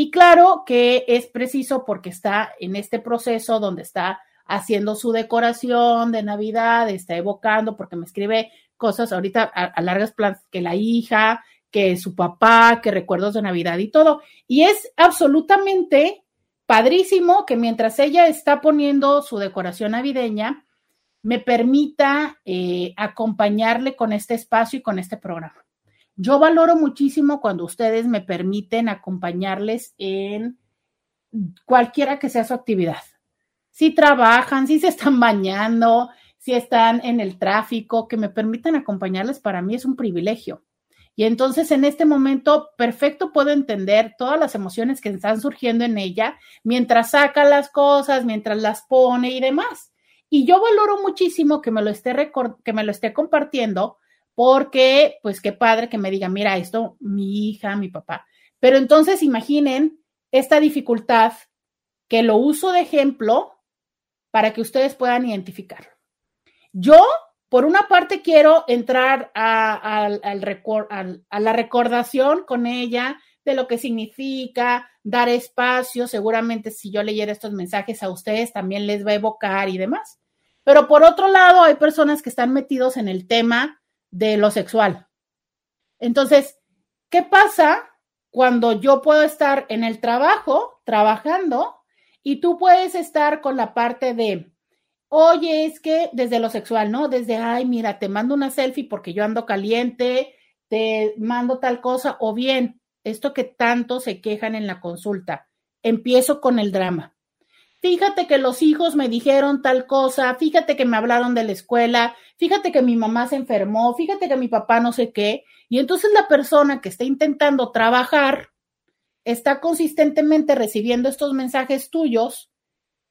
[SPEAKER 2] Y claro que es preciso porque está en este proceso donde está haciendo su decoración de Navidad, está evocando, porque me escribe cosas ahorita a, largas planas, que la hija, que su papá, que recuerdos de Navidad y todo. Y es absolutamente padrísimo que mientras ella está poniendo su decoración navideña, me permita eh, acompañarle con este espacio y con este programa. Yo valoro muchísimo cuando ustedes me permiten acompañarles en cualquiera que sea su actividad. Si trabajan, si se están bañando, si están en el tráfico, que me permitan acompañarles, para mí es un privilegio. Y entonces en este momento perfecto puedo entender todas las emociones que están surgiendo en ella mientras saca las cosas, mientras las pone y demás. Y yo valoro muchísimo que me lo esté, que me lo esté compartiendo porque, pues qué padre que me diga, mira, esto, mi hija, mi papá. Pero entonces imaginen esta dificultad que lo uso de ejemplo para que ustedes puedan identificar. Yo por una parte quiero entrar a, a, la recordación con ella de lo que significa dar espacio. Seguramente si yo leyera estos mensajes a ustedes también les va a evocar y demás. Pero por otro lado, hay personas que están metidos en el tema de lo sexual. Entonces, ¿qué pasa cuando yo puedo estar en el trabajo, trabajando, y tú puedes estar con la parte de, oye, es que desde lo sexual, ¿no? Desde, ay, mira, te mando una selfie porque yo ando caliente, te mando tal cosa, o bien, esto que tanto se quejan en la consulta, empiezo con el drama. Fíjate que los hijos me dijeron tal cosa, fíjate que me hablaron de la escuela, fíjate que mi mamá se enfermó, fíjate que mi papá no sé qué. Y entonces la persona que está intentando trabajar está consistentemente recibiendo estos mensajes tuyos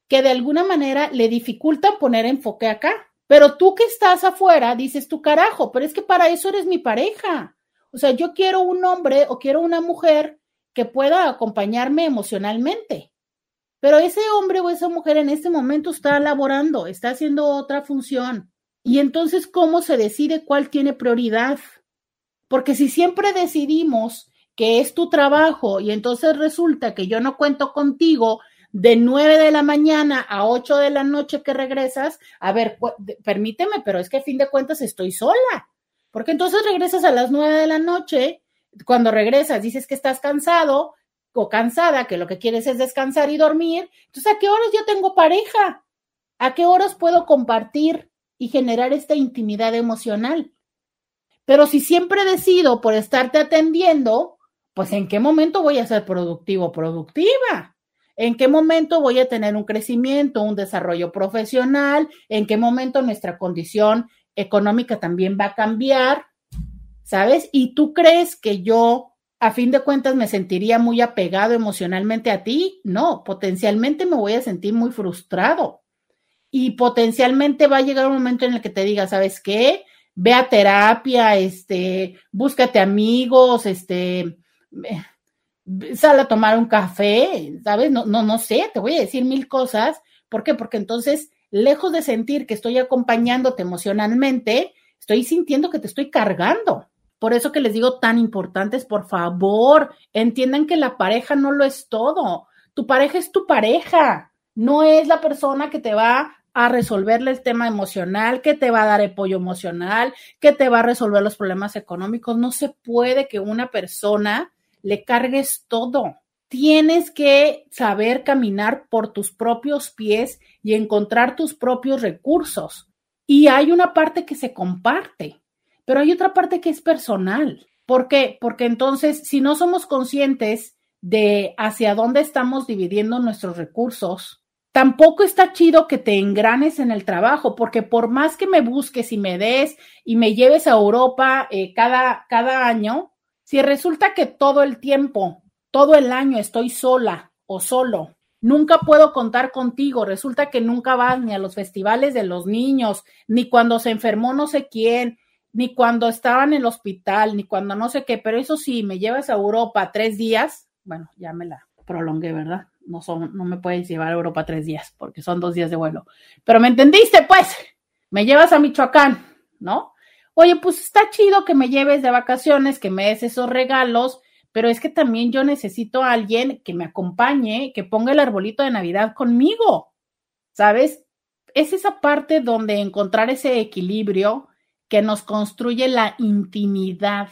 [SPEAKER 2] que de alguna manera le dificultan poner enfoque acá. Pero tú que estás afuera, dices tu carajo, pero es que para eso eres mi pareja. O sea, yo quiero un hombre o quiero una mujer que pueda acompañarme emocionalmente. Pero ese hombre o esa mujer en este momento está laborando, está haciendo otra función. Y entonces, ¿cómo se decide cuál tiene prioridad? Porque si siempre decidimos que es tu trabajo y entonces resulta que yo no cuento contigo de 9 de la mañana a 8 de la noche que regresas, a ver, permíteme, pero es que a fin de cuentas estoy sola, porque entonces regresas a las 9 de la noche, cuando regresas dices que estás cansado cansada, que lo que quieres es descansar y dormir, entonces ¿a qué horas yo tengo pareja? ¿A qué horas puedo compartir y generar esta intimidad emocional? Pero si siempre decido por estarte atendiendo, pues en qué momento voy a ser productivo productiva. ¿En qué momento voy a tener un crecimiento, un desarrollo profesional? ¿En qué momento nuestra condición económica también va a cambiar? ¿Sabes? Y tú crees que yo, a fin de cuentas, me sentiría muy apegado emocionalmente a ti? No, potencialmente me voy a sentir muy frustrado. Y potencialmente va a llegar un momento en el que te diga, ¿sabes qué? Ve a terapia, este, búscate amigos, este, sale a tomar un café, ¿sabes? No, no, no sé, te voy a decir mil cosas. ¿Por qué? Porque entonces, lejos de sentir que estoy acompañándote emocionalmente, estoy sintiendo que te estoy cargando. Por eso que les digo tan importantes, por favor, entiendan que la pareja no lo es todo. Tu pareja es tu pareja, no es la persona que te va a resolverle el tema emocional, que te va a dar apoyo emocional, que te va a resolver los problemas económicos. No se puede que una persona le cargues todo. Tienes que saber caminar por tus propios pies y encontrar tus propios recursos. Y hay una parte que se comparte, pero hay otra parte que es personal. ¿Por qué? Porque entonces, si no somos conscientes de hacia dónde estamos dividiendo nuestros recursos, tampoco está chido que te engranes en el trabajo, porque por más que me busques y me des y me lleves a Europa eh, cada, cada año, si resulta que todo el tiempo, todo el año estoy sola o solo, nunca puedo contar contigo, resulta que nunca vas ni a los festivales de los niños, ni cuando se enfermó no sé quién, ni cuando estaba en el hospital, ni cuando no sé qué, pero eso sí, me llevas a Europa tres días, bueno, ya me la prolongué, ¿verdad? No, son, no me puedes llevar a Europa tres días porque son dos días de vuelo. Pero me entendiste, pues, me llevas a Michoacán, ¿no? oye, pues está chido que me lleves de vacaciones, que me des esos regalos, pero es que también yo necesito a alguien que me acompañe, que ponga el arbolito de Navidad conmigo, ¿sabes? Es esa parte donde encontrar ese equilibrio que nos construye la intimidad.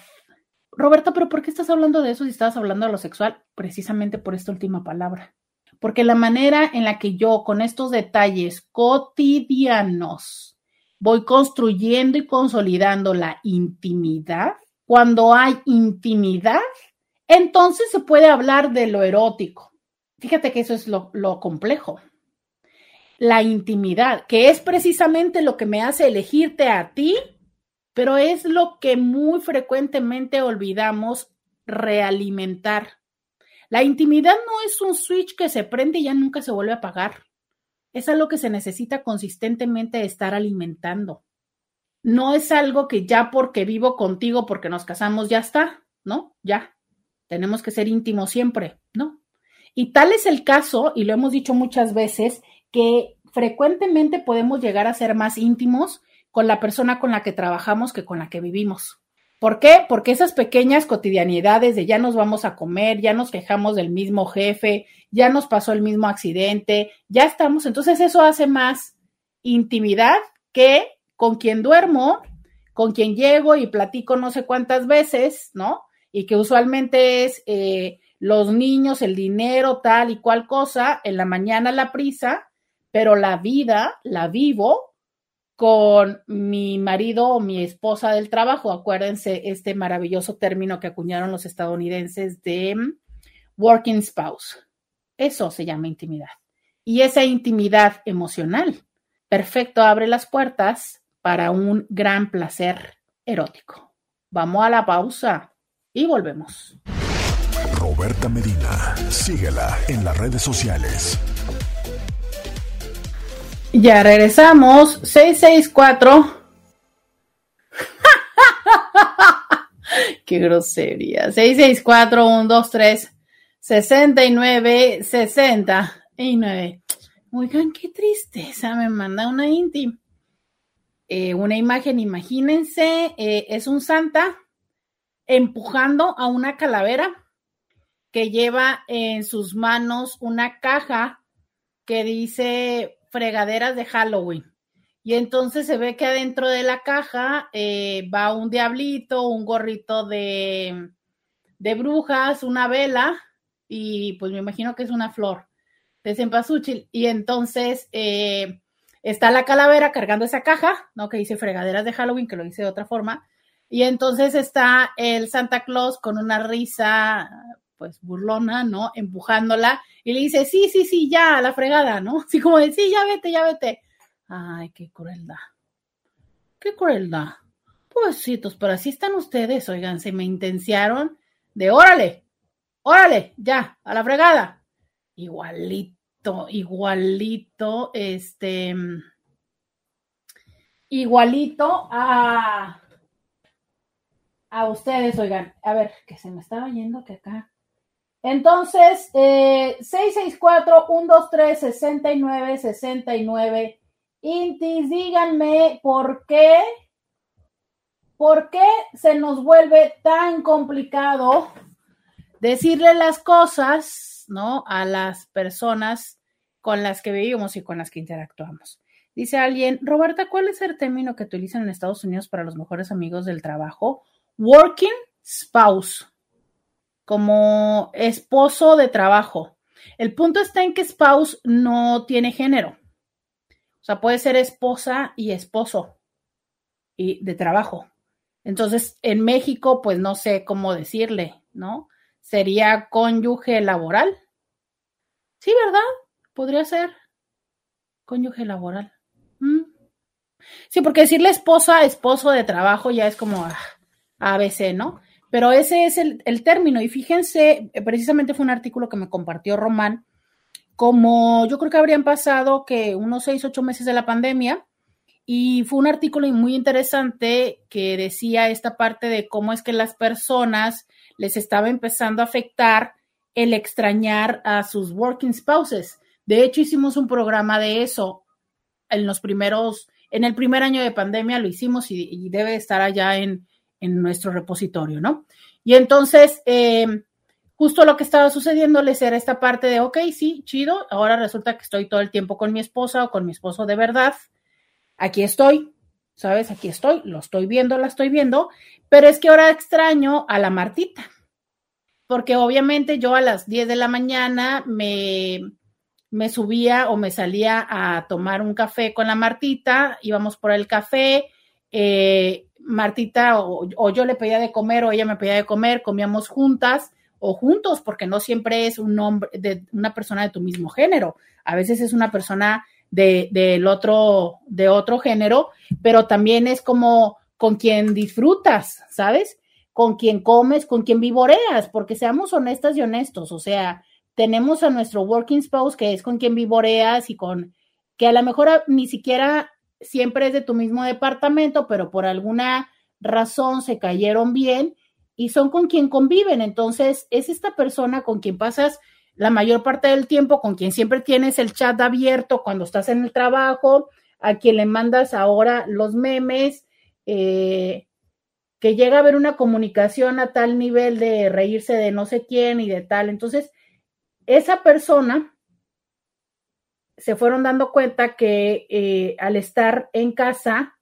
[SPEAKER 2] Roberta, pero ¿por qué estás hablando de eso si estabas hablando de lo sexual? Precisamente por esta última palabra. Porque la manera en la que yo, con estos detalles cotidianos, voy construyendo y consolidando la intimidad. Cuando hay intimidad, entonces se puede hablar de lo erótico. Fíjate que eso es lo, complejo. La intimidad, que es precisamente lo que me hace elegirte a ti, pero es lo que muy frecuentemente olvidamos realimentar. La intimidad no es un switch que se prende y ya nunca se vuelve a apagar es algo que se necesita consistentemente estar alimentando. No es algo que ya porque vivo contigo, porque nos casamos, ya está, ¿no? Ya. Tenemos que ser íntimos siempre, ¿no? Y tal es el caso, y lo hemos dicho muchas veces, que frecuentemente podemos llegar a ser más íntimos con la persona con la que trabajamos que con la que vivimos. ¿Por qué? Porque esas pequeñas cotidianidades de ya nos vamos a comer, ya nos quejamos del mismo jefe, ya nos pasó el mismo accidente, ya estamos, entonces eso hace más intimidad que con quien duermo, con quien llego y platico no sé cuántas veces, ¿no? Y que usualmente es eh, los niños, el dinero, tal y cual cosa, en la mañana la prisa, pero la vida la vivo con mi marido o mi esposa del trabajo. Acuérdense este maravilloso término que acuñaron los estadounidenses de mm, working spouse. Eso se llama intimidad. Y esa intimidad emocional, perfecto, abre las puertas para un gran placer erótico. Vamos a la pausa y volvemos.
[SPEAKER 1] Roberta Medina, síguela en las redes sociales.
[SPEAKER 2] Ya regresamos. 664. Qué grosería. 664 123 69 69. Oigan, qué tristeza. Me manda una inti. Eh, una imagen, imagínense, eh, es un santa empujando a una calavera que lleva en sus manos una caja que dice fregaderas de Halloween. Y entonces se ve que adentro de la caja eh, va un diablito, un gorrito de, de, brujas, una vela y pues me imagino que es una flor de cempasúchil. Y entonces eh, está la calavera cargando esa caja, ¿no? Que dice fregaderas de Halloween, que lo dice de otra forma. Y entonces está el Santa Claus con una risa pues burlona, ¿no? Empujándola y le dice, sí, sí, sí, ya, a la fregada, ¿no? Así como de, sí, ya vete, ya vete. Ay, qué crueldad. Qué crueldad. Pobrecitos, pero así están ustedes, oigan, se me intenciaron de, órale, órale, ya, a la fregada. Igualito, igualito, este, igualito a, a ustedes, oigan, a ver, que se me estaba yendo que acá entonces, eh, 664-123-6969. Intis, díganme por qué, por qué se nos vuelve tan complicado decirle las cosas, ¿no? A las personas con las que vivimos y con las que interactuamos. Dice alguien, Roberta, ¿cuál es el término que utilizan en Estados Unidos para los mejores amigos del trabajo? Working spouse como esposo de trabajo. El punto está en que spouse no tiene género. O sea, puede ser esposa y esposo y de trabajo. Entonces, en México, pues no sé cómo decirle, ¿no? Sería cónyuge laboral. Sí, ¿verdad? Podría ser cónyuge laboral. Mm. Sí, porque decirle esposa, esposo de trabajo ya es como ah, ABC, ¿no? Pero ese es el, término. Y fíjense, eh, precisamente fue un artículo que me compartió Román, como yo creo que habrían pasado que unos seis, ocho meses de la pandemia, y fue un artículo muy interesante que decía esta parte de cómo es que las personas les estaba empezando a afectar el extrañar a sus working spouses. De hecho, hicimos un programa de eso en los primeros, en el primer año de pandemia lo hicimos y debe estar allá en, en nuestro repositorio, ¿no? Y entonces, eh, justo lo que estaba sucediéndoles era esta parte de, ok, sí, chido, ahora resulta que estoy todo el tiempo con mi esposa o con mi esposo de verdad, aquí estoy, ¿sabes? Aquí estoy, lo estoy viendo, la estoy viendo, pero es que ahora extraño a la Martita, porque obviamente yo a las 10 de la mañana me, me subía o me salía a tomar un café con la Martita, íbamos por el café, eh, Martita o, yo le pedía de comer o ella me pedía de comer, comíamos juntas o juntos, porque no siempre es un hombre de una persona de tu mismo género. A veces es una persona de, del otro, de otro género, pero también es como con quien disfrutas, ¿sabes? Con quien comes, con quien vivoreas, porque seamos honestas y honestos, o sea, tenemos a nuestro working spouse que es con quien vivoreas y con que a lo mejor ni siquiera siempre es de tu mismo departamento, pero por alguna razón se cayeron bien y son con quien conviven. Entonces, es esta persona con quien pasas la mayor parte del tiempo, con quien siempre tienes el chat abierto cuando estás en el trabajo, a quien le mandas ahora los memes, eh, que llega a haber una comunicación a tal nivel de reírse de no sé quién y de tal. Entonces, esa persona se fueron dando cuenta que eh, al estar en casa,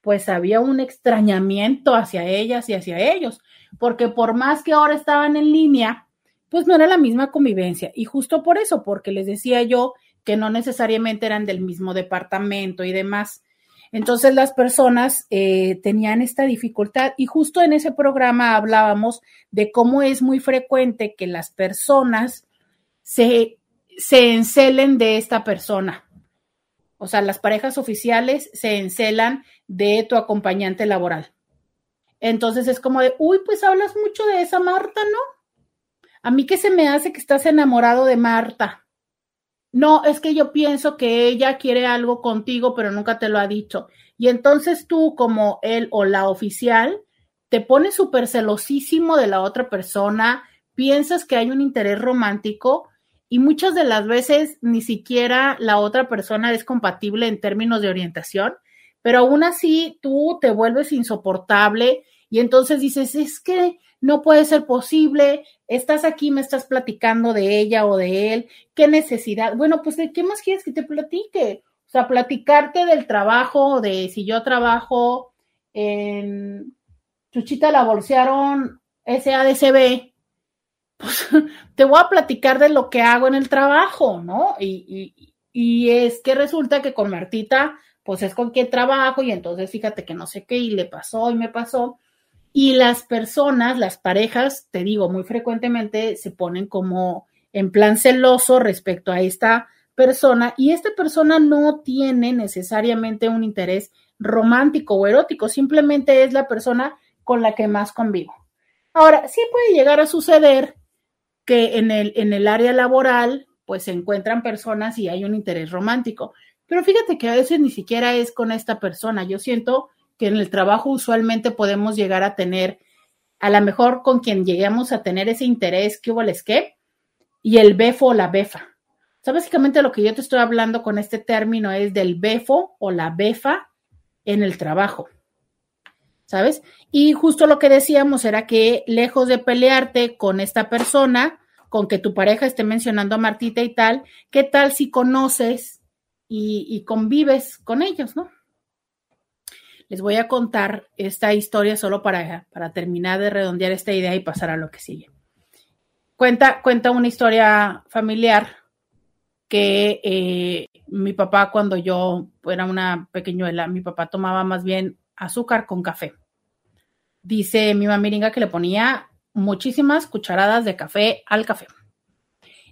[SPEAKER 2] pues había un extrañamiento hacia ellas y hacia ellos, porque por más que ahora estaban en línea, pues no era la misma convivencia. Y justo por eso, porque les decía yo que no necesariamente eran del mismo departamento y demás. Entonces las personas eh, tenían esta dificultad y justo en ese programa hablábamos de cómo es muy frecuente que las personas se, se encelen de esta persona. O sea, las parejas oficiales se encelan de tu acompañante laboral. Entonces es como de, uy, pues hablas mucho de esa Marta, ¿no? A mí que se me hace que estás enamorado de Marta. No, es que yo pienso que ella quiere algo contigo, pero nunca te lo ha dicho. Y entonces tú, como él o la oficial, te pones súper celosísimo de la otra persona, piensas que hay un interés romántico y muchas de las veces ni siquiera la otra persona es compatible en términos de orientación, pero aún así tú te vuelves insoportable y entonces dices, es que no puede ser posible, estás aquí, me estás platicando de ella o de él, qué necesidad. Bueno, pues ¿de qué más quieres que te platique? O sea, platicarte del trabajo, de si yo trabajo en Chuchita la bolsearon SADCB, pues te voy a platicar de lo que hago en el trabajo, ¿no? Y, y, es que resulta que con Martita, pues es con quien trabajo y entonces fíjate que no sé qué y le pasó y me pasó. Y las personas, las parejas, te digo, muy frecuentemente se ponen como en plan celoso respecto a esta persona y esta persona no tiene necesariamente un interés romántico o erótico, simplemente es la persona con la que más convivo. Ahora, sí puede llegar a suceder que en el, en el área laboral, pues se encuentran personas y hay un interés romántico, pero fíjate que a veces ni siquiera es con esta persona. Yo siento que en el trabajo usualmente podemos llegar a tener, a lo mejor con quien lleguemos a tener ese interés, ¿qué hubo les qué? Y el befo o la befa. O sea, básicamente lo que yo te estoy hablando con este término es del befo o la befa en el trabajo. ¿Sabes? Y justo lo que decíamos era que lejos de pelearte con esta persona, con que tu pareja esté mencionando a Martita y tal, ¿qué tal si conoces y, convives con ellos, ¿no? les voy a contar esta historia solo para, para terminar de redondear esta idea y pasar a lo que sigue. Cuenta, cuenta una historia familiar que eh, mi papá cuando yo era una pequeñuela, mi papá tomaba más bien azúcar con café. Dice mi mamiringa que le ponía muchísimas cucharadas de café al café.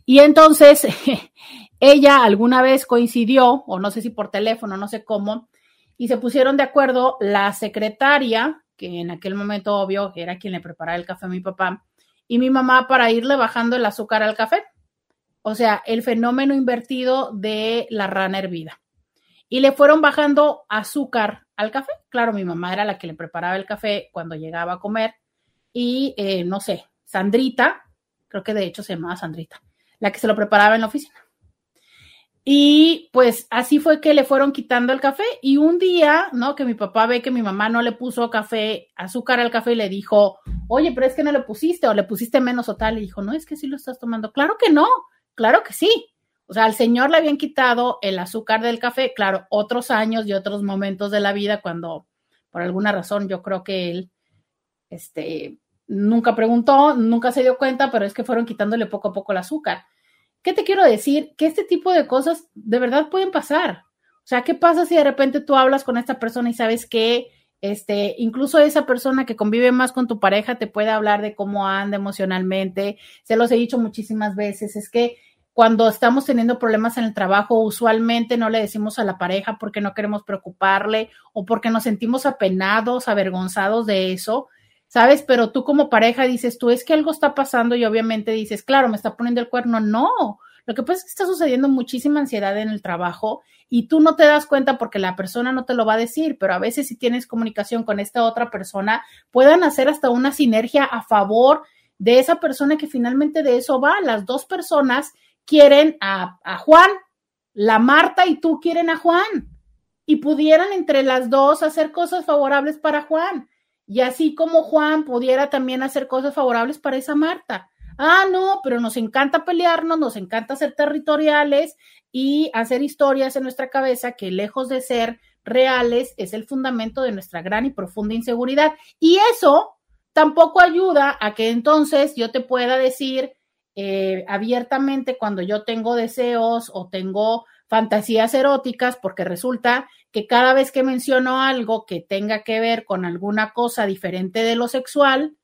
[SPEAKER 2] Y entonces ella alguna vez coincidió, o no sé si por teléfono, no sé cómo, y se pusieron de acuerdo la secretaria, que en aquel momento obvio era quien le preparaba el café a mi papá, y mi mamá para irle bajando el azúcar al café. O sea, el fenómeno invertido de la rana hervida. Y le fueron bajando azúcar al café. Claro, mi mamá era la que le preparaba el café cuando llegaba a comer. Y eh, no sé, Sandrita, creo que de hecho se llamaba Sandrita, la que se lo preparaba en la oficina. Y pues así fue que le fueron quitando el café y un día, ¿no? Que mi papá ve que mi mamá no le puso café, azúcar al café y le dijo, oye, pero es que no le pusiste o le pusiste menos o tal. Y dijo, no, es que sí lo estás tomando. Claro que no, claro que sí. O sea, al señor le habían quitado el azúcar del café, claro, otros años y otros momentos de la vida cuando, por alguna razón, yo creo que él, este, nunca preguntó, nunca se dio cuenta, pero es que fueron quitándole poco a poco el azúcar. ¿Qué te quiero decir? Que este tipo de cosas de verdad pueden pasar. O sea, ¿qué pasa si de repente tú hablas con esta persona y sabes que este, incluso esa persona que convive más con tu pareja te puede hablar de cómo anda emocionalmente? Se los he dicho muchísimas veces, es que cuando estamos teniendo problemas en el trabajo, usualmente no le decimos a la pareja porque no queremos preocuparle o porque nos sentimos apenados, avergonzados de eso. ¿sabes? Pero tú como pareja dices, tú es que algo está pasando y obviamente dices, claro, me está poniendo el cuerno. No, lo que pasa es que está sucediendo muchísima ansiedad en el trabajo y tú no te das cuenta porque la persona no te lo va a decir, pero a veces si tienes comunicación con esta otra persona, puedan hacer hasta una sinergia a favor de esa persona que finalmente de eso va. Las dos personas quieren a, Juan, la Marta y tú quieren a Juan y pudieran entre las dos hacer cosas favorables para Juan y así como Juan pudiera también hacer cosas favorables para esa Marta. Ah, no, pero nos encanta pelearnos, nos encanta ser territoriales y hacer historias en nuestra cabeza que lejos de ser reales es el fundamento de nuestra gran y profunda inseguridad. Y eso tampoco ayuda a que entonces yo te pueda decir eh, abiertamente cuando yo tengo deseos o tengo fantasías eróticas, porque resulta que cada vez que menciono algo que tenga que ver con alguna cosa diferente de lo sexual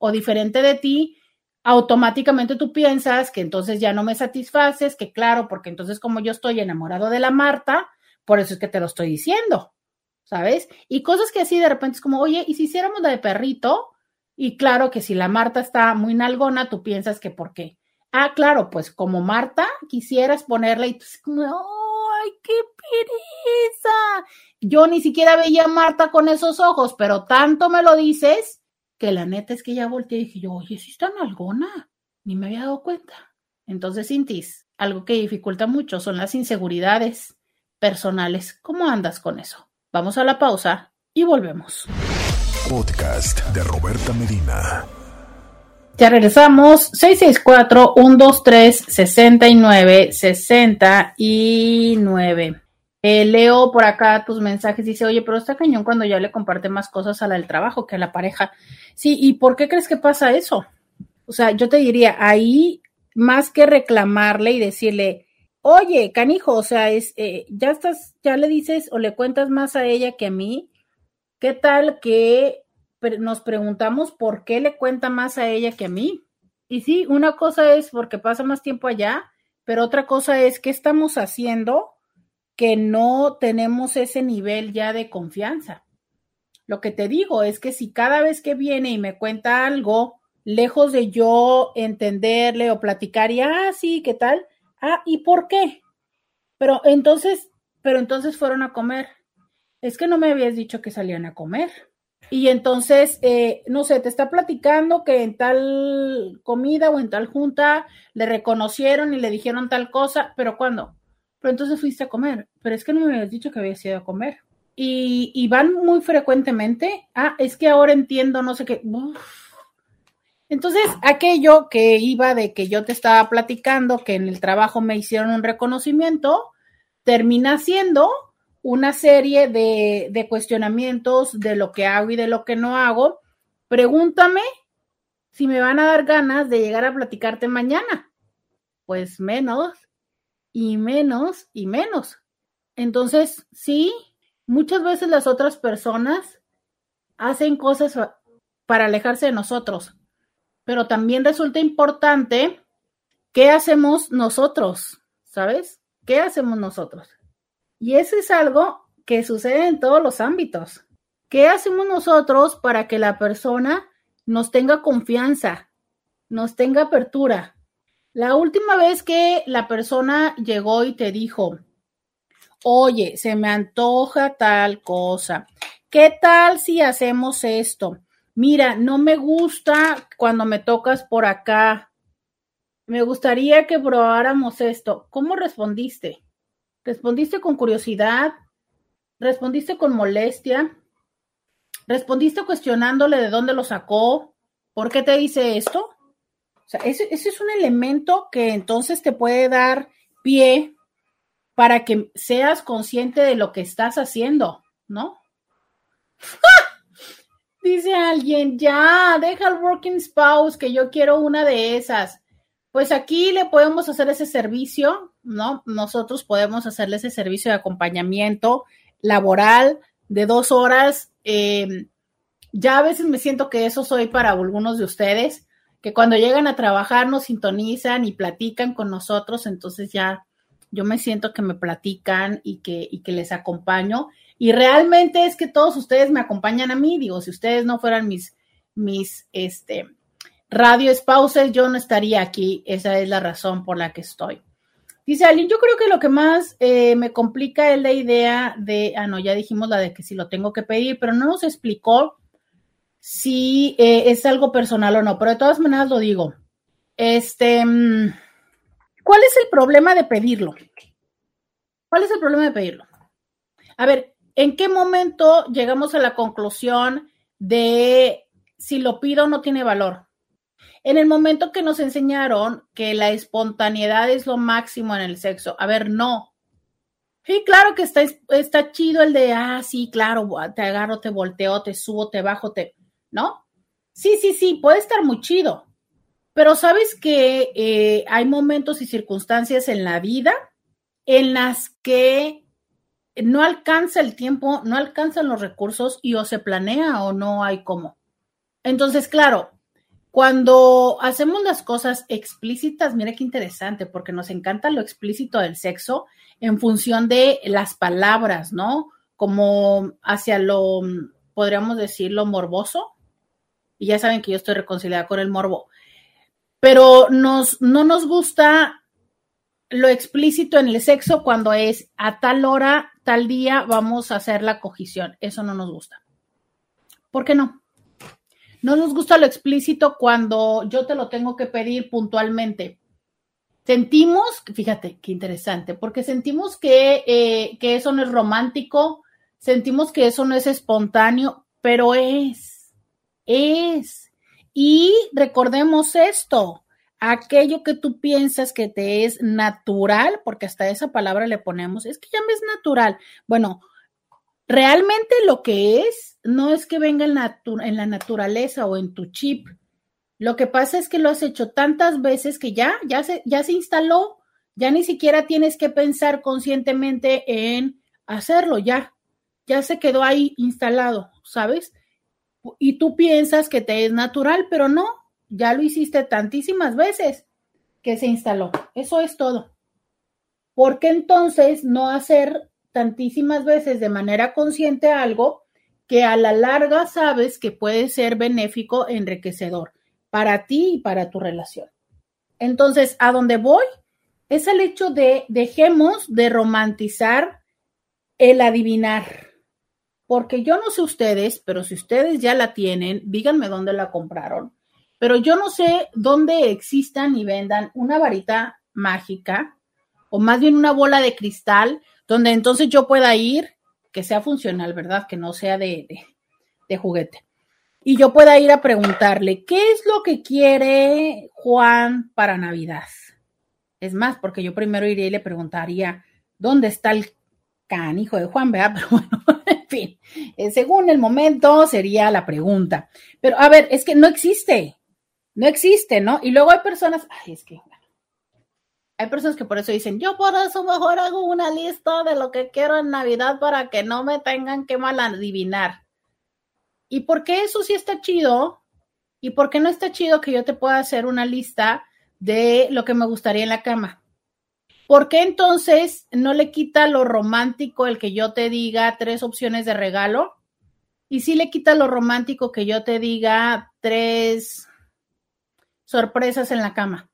[SPEAKER 2] o diferente de ti, automáticamente tú piensas que entonces ya no me satisfaces, que claro, porque entonces como yo estoy enamorado de la Marta, por eso es que te lo estoy diciendo, ¿sabes? Y cosas que así de repente es como, oye, ¿y si hiciéramos la de perrito? Y claro que si la Marta está muy nalgona, tú piensas que por qué. Ah, claro, pues como Marta, quisieras ponerla y tú ¡ay, qué pereza! Yo ni siquiera veía a Marta con esos ojos, pero tanto me lo dices que la neta es que ya volteé y dije yo, oye, si está nalgona, ni me había dado cuenta. Entonces, Cintis, algo que dificulta mucho son las inseguridades personales. ¿Cómo andas con eso? Vamos a la pausa y volvemos.
[SPEAKER 1] Podcast de Roberta Medina.
[SPEAKER 2] Ya regresamos. 664-123-69-69. Eh, leo por acá tus mensajes. Dice, oye, pero está cañón cuando ya le comparte más cosas a la del trabajo que a la pareja. Sí, ¿y por qué crees que pasa eso? O sea, yo te diría, ahí más que reclamarle y decirle, oye, canijo, o sea, es, eh, ya estás, ya le dices o le cuentas más a ella que a mí, ¿qué tal que nos preguntamos por qué le cuenta más a ella que a mí? Y sí, una cosa es porque pasa más tiempo allá, pero otra cosa es qué estamos haciendo que no tenemos ese nivel ya de confianza. Lo que te digo es que si cada vez que viene y me cuenta algo, lejos de yo entenderle o platicar y, ah, sí, ¿qué tal? Ah, ¿y por qué? Pero entonces, pero entonces fueron a comer. Es que no me habías dicho que salían a comer. Y entonces, eh, no sé, te está platicando que en tal comida o en tal junta le reconocieron y le dijeron tal cosa, pero ¿cuándo? Pero entonces fuiste a comer. Pero es que no me habías dicho que habías ido a comer. Y, van muy frecuentemente. Ah, es que ahora entiendo, no sé qué. Entonces, aquello que iba de que yo te estaba platicando, que en el trabajo me hicieron un reconocimiento, termina siendo una serie de, cuestionamientos de lo que hago y de lo que no hago. Pregúntame si me van a dar ganas de llegar a platicarte mañana. Pues menos y menos y menos. Entonces, sí, muchas veces las otras personas hacen cosas para alejarse de nosotros pero también resulta importante qué hacemos nosotros, ¿sabes? ¿Qué hacemos nosotros? Y eso es algo que sucede en todos los ámbitos. ¿Qué hacemos nosotros para que la persona nos tenga confianza, nos tenga apertura? La última vez que la persona llegó y te dijo, oye, se me antoja tal cosa, ¿qué tal si hacemos esto? mira, no me gusta cuando me tocas por acá. Me gustaría que probáramos esto. ¿Cómo respondiste? ¿Respondiste con curiosidad? ¿Respondiste con molestia? ¿Respondiste cuestionándole de dónde lo sacó? ¿Por qué te dice esto? O sea, ese, es un elemento que entonces te puede dar pie para que seas consciente de lo que estás haciendo, ¿no? Dice alguien, ya, deja el working spouse, que yo quiero una de esas. Pues aquí le podemos hacer ese servicio, ¿no? Nosotros podemos hacerle ese servicio de acompañamiento laboral de dos horas. Eh, ya a veces me siento que eso soy para algunos de ustedes, que cuando llegan a trabajar nos sintonizan y platican con nosotros, entonces ya yo me siento que me platican y que, y que les acompaño. Y realmente es que todos ustedes me acompañan a mí, digo, si ustedes no fueran mis, mis, este, radio espauses, yo no estaría aquí, esa es la razón por la que estoy. Dice alguien, yo creo que lo que más eh, me complica es la idea de, ah, no, ya dijimos la de que si lo tengo que pedir, pero no nos explicó si eh, es algo personal o no, pero de todas maneras lo digo. Este, mm, ¿cuál es el problema de pedirlo? ¿Cuál es el problema de pedirlo? A ver, ¿En qué momento llegamos a la conclusión de si lo pido no tiene valor? En el momento que nos enseñaron que la espontaneidad es lo máximo en el sexo, a ver, no. Sí, claro que está, está chido el de, ah, sí, claro, te agarro, te volteo, te subo, te bajo, te, ¿no? Sí, sí, sí, puede estar muy chido. Pero sabes que eh, hay momentos y circunstancias en la vida en las que no alcanza el tiempo, no alcanzan los recursos y o se planea o no hay cómo. Entonces, claro, cuando hacemos las cosas explícitas, mira qué interesante, porque nos encanta lo explícito del sexo en función de las palabras, ¿no? Como hacia lo, podríamos decirlo, morboso. Y ya saben que yo estoy reconciliada con el morbo. Pero nos, no nos gusta lo explícito en el sexo cuando es a tal hora, tal día, vamos a hacer la cogición. Eso no nos gusta. ¿Por qué no? No nos gusta lo explícito cuando yo te lo tengo que pedir puntualmente. Sentimos, fíjate qué interesante, porque sentimos que, eh, que eso no es romántico, sentimos que eso no es espontáneo, pero es, es. Y recordemos esto, aquello que tú piensas que te es natural, porque hasta esa palabra le ponemos, es que ya me es natural. Bueno, realmente lo que es no es que venga en la, en la naturaleza o en tu chip. Lo que pasa es que lo has hecho tantas veces que ya, ya se, ya se instaló, ya ni siquiera tienes que pensar conscientemente en hacerlo, ya, ya se quedó ahí instalado, ¿sabes? Y tú piensas que te es natural, pero no, ya lo hiciste tantísimas veces que se instaló. Eso es todo. ¿Por qué entonces no hacer tantísimas veces de manera consciente algo que a la larga sabes que puede ser benéfico, enriquecedor para ti y para tu relación? Entonces, a dónde voy es el hecho de dejemos de romantizar el adivinar. Porque yo no sé ustedes, pero si ustedes ya la tienen, díganme dónde la compraron pero yo no sé dónde existan y vendan una varita mágica o más bien una bola de cristal donde entonces yo pueda ir, que sea funcional, ¿verdad? Que no sea de, de, juguete. Y yo pueda ir a preguntarle, ¿qué es lo que quiere Juan para Navidad? Es más, porque yo primero iría y le preguntaría, ¿dónde está el canijo de Juan? ¿Verdad? Pero bueno, en fin, eh, según el momento sería la pregunta. Pero a ver, es que no existe. No existe, ¿no? Y luego hay personas, ay, es que, hay personas que por eso dicen, yo por eso mejor hago una lista de lo que quiero en Navidad para que no me tengan que mal adivinar. ¿Y por qué eso sí está chido? ¿Y por qué no está chido que yo te pueda hacer una lista de lo que me gustaría en la cama? ¿Por qué entonces no le quita lo romántico el que yo te diga tres opciones de regalo? Y sí le quita lo romántico que yo te diga tres sorpresas en la cama.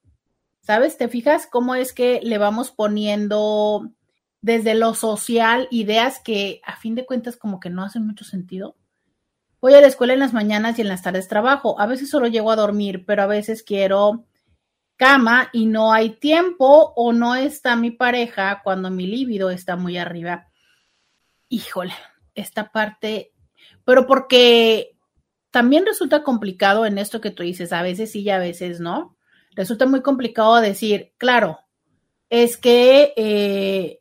[SPEAKER 2] ¿Sabes? ¿Te fijas cómo es que le vamos poniendo desde lo social ideas que a fin de cuentas como que no hacen mucho sentido? Voy a la escuela en las mañanas y en las tardes trabajo. A veces solo llego a dormir, pero a veces quiero cama y no hay tiempo o no está mi pareja cuando mi líbido está muy arriba. Híjole, esta parte, pero porque también resulta complicado en esto que tú dices, a veces sí y a veces no. Resulta muy complicado decir, claro, es que eh,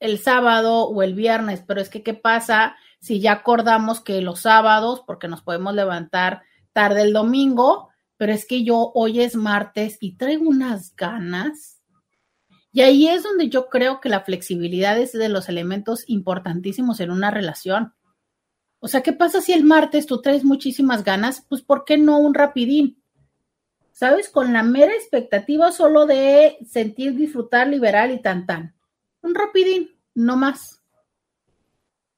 [SPEAKER 2] el sábado o el viernes, pero es que ¿qué pasa si ya acordamos que los sábados, porque nos podemos levantar tarde el domingo, pero es que yo hoy es martes y traigo unas ganas? Y ahí es donde yo creo que la flexibilidad es de los elementos importantísimos en una relación o sea, ¿qué pasa si el martes tú traes muchísimas ganas? Pues, ¿por qué no un rapidín? ¿Sabes? Con la mera expectativa solo de sentir, disfrutar, liberar y tan tan. Un rapidín, no más.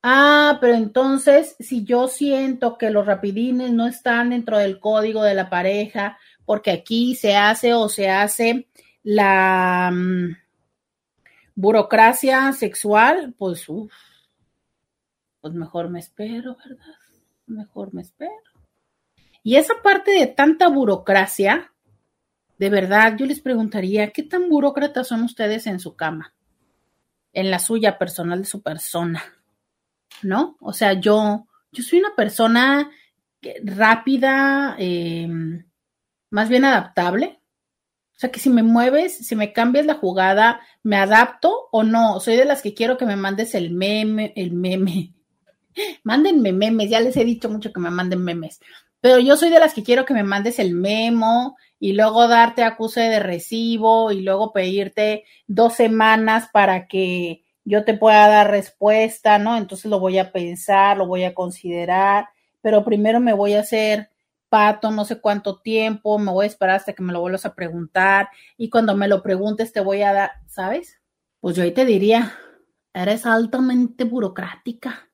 [SPEAKER 2] Ah, pero entonces, si yo siento que los rapidines no están dentro del código de la pareja, porque aquí se hace o se hace la mm, burocracia sexual, pues uff pues mejor me espero, ¿verdad? Mejor me espero. Y esa parte de tanta burocracia, de verdad, yo les preguntaría, ¿qué tan burócratas son ustedes en su cama? En la suya personal de su persona, ¿no? O sea, yo, yo soy una persona rápida, em, más bien adaptable. O sea, que si me mueves, si me cambias la jugada, ¿me adapto o no? Soy de las que quiero que me mandes el meme, el meme. Mándenme memes, ya les he dicho mucho que me manden memes. Pero yo soy de las que quiero que me mandes el memo y luego darte acuse de recibo y luego pedirte dos semanas para que yo te pueda dar respuesta, ¿no? Entonces lo voy a pensar, lo voy a considerar, pero primero me voy a hacer pato no sé cuánto tiempo, me voy a esperar hasta que me lo vuelvas a preguntar y cuando me lo preguntes te voy a dar, ¿sabes? Pues yo ahí te diría, eres altamente burocrática.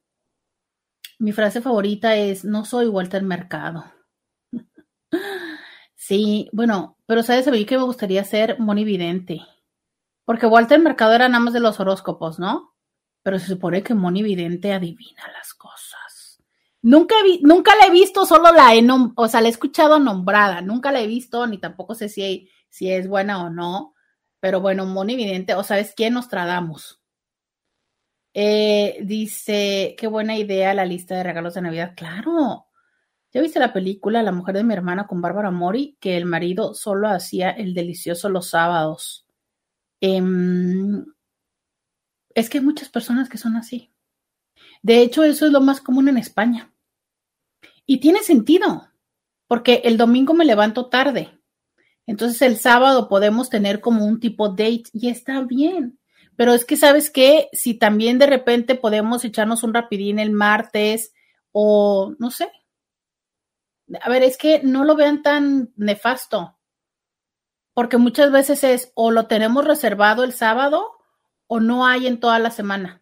[SPEAKER 2] Mi frase favorita es, no soy Walter Mercado. sí, bueno, pero sabes, a que me gustaría ser monividente. Porque Walter Mercado era nada más de los horóscopos, ¿no? Pero se supone que monividente adivina las cosas. Nunca, nunca la he visto, solo la he, o sea, la he escuchado nombrada, nunca la he visto, ni tampoco sé si, si es buena o no, pero bueno, muy evidente, o sabes quién nos tradamos. Eh, dice, qué buena idea la lista de regalos de Navidad. Claro, ya viste la película La mujer de mi hermana con Bárbara Mori, que el marido solo hacía el delicioso los sábados. Em, es que hay muchas personas que son así. De hecho, eso es lo más común en España. Y tiene sentido, porque el domingo me levanto tarde. Entonces el sábado podemos tener como un tipo date y está bien. Pero es que, ¿sabes qué? Si también de repente podemos echarnos un rapidín el martes o no sé. A ver, es que no lo vean tan nefasto. Porque muchas veces es o lo tenemos reservado el sábado o no hay en toda la semana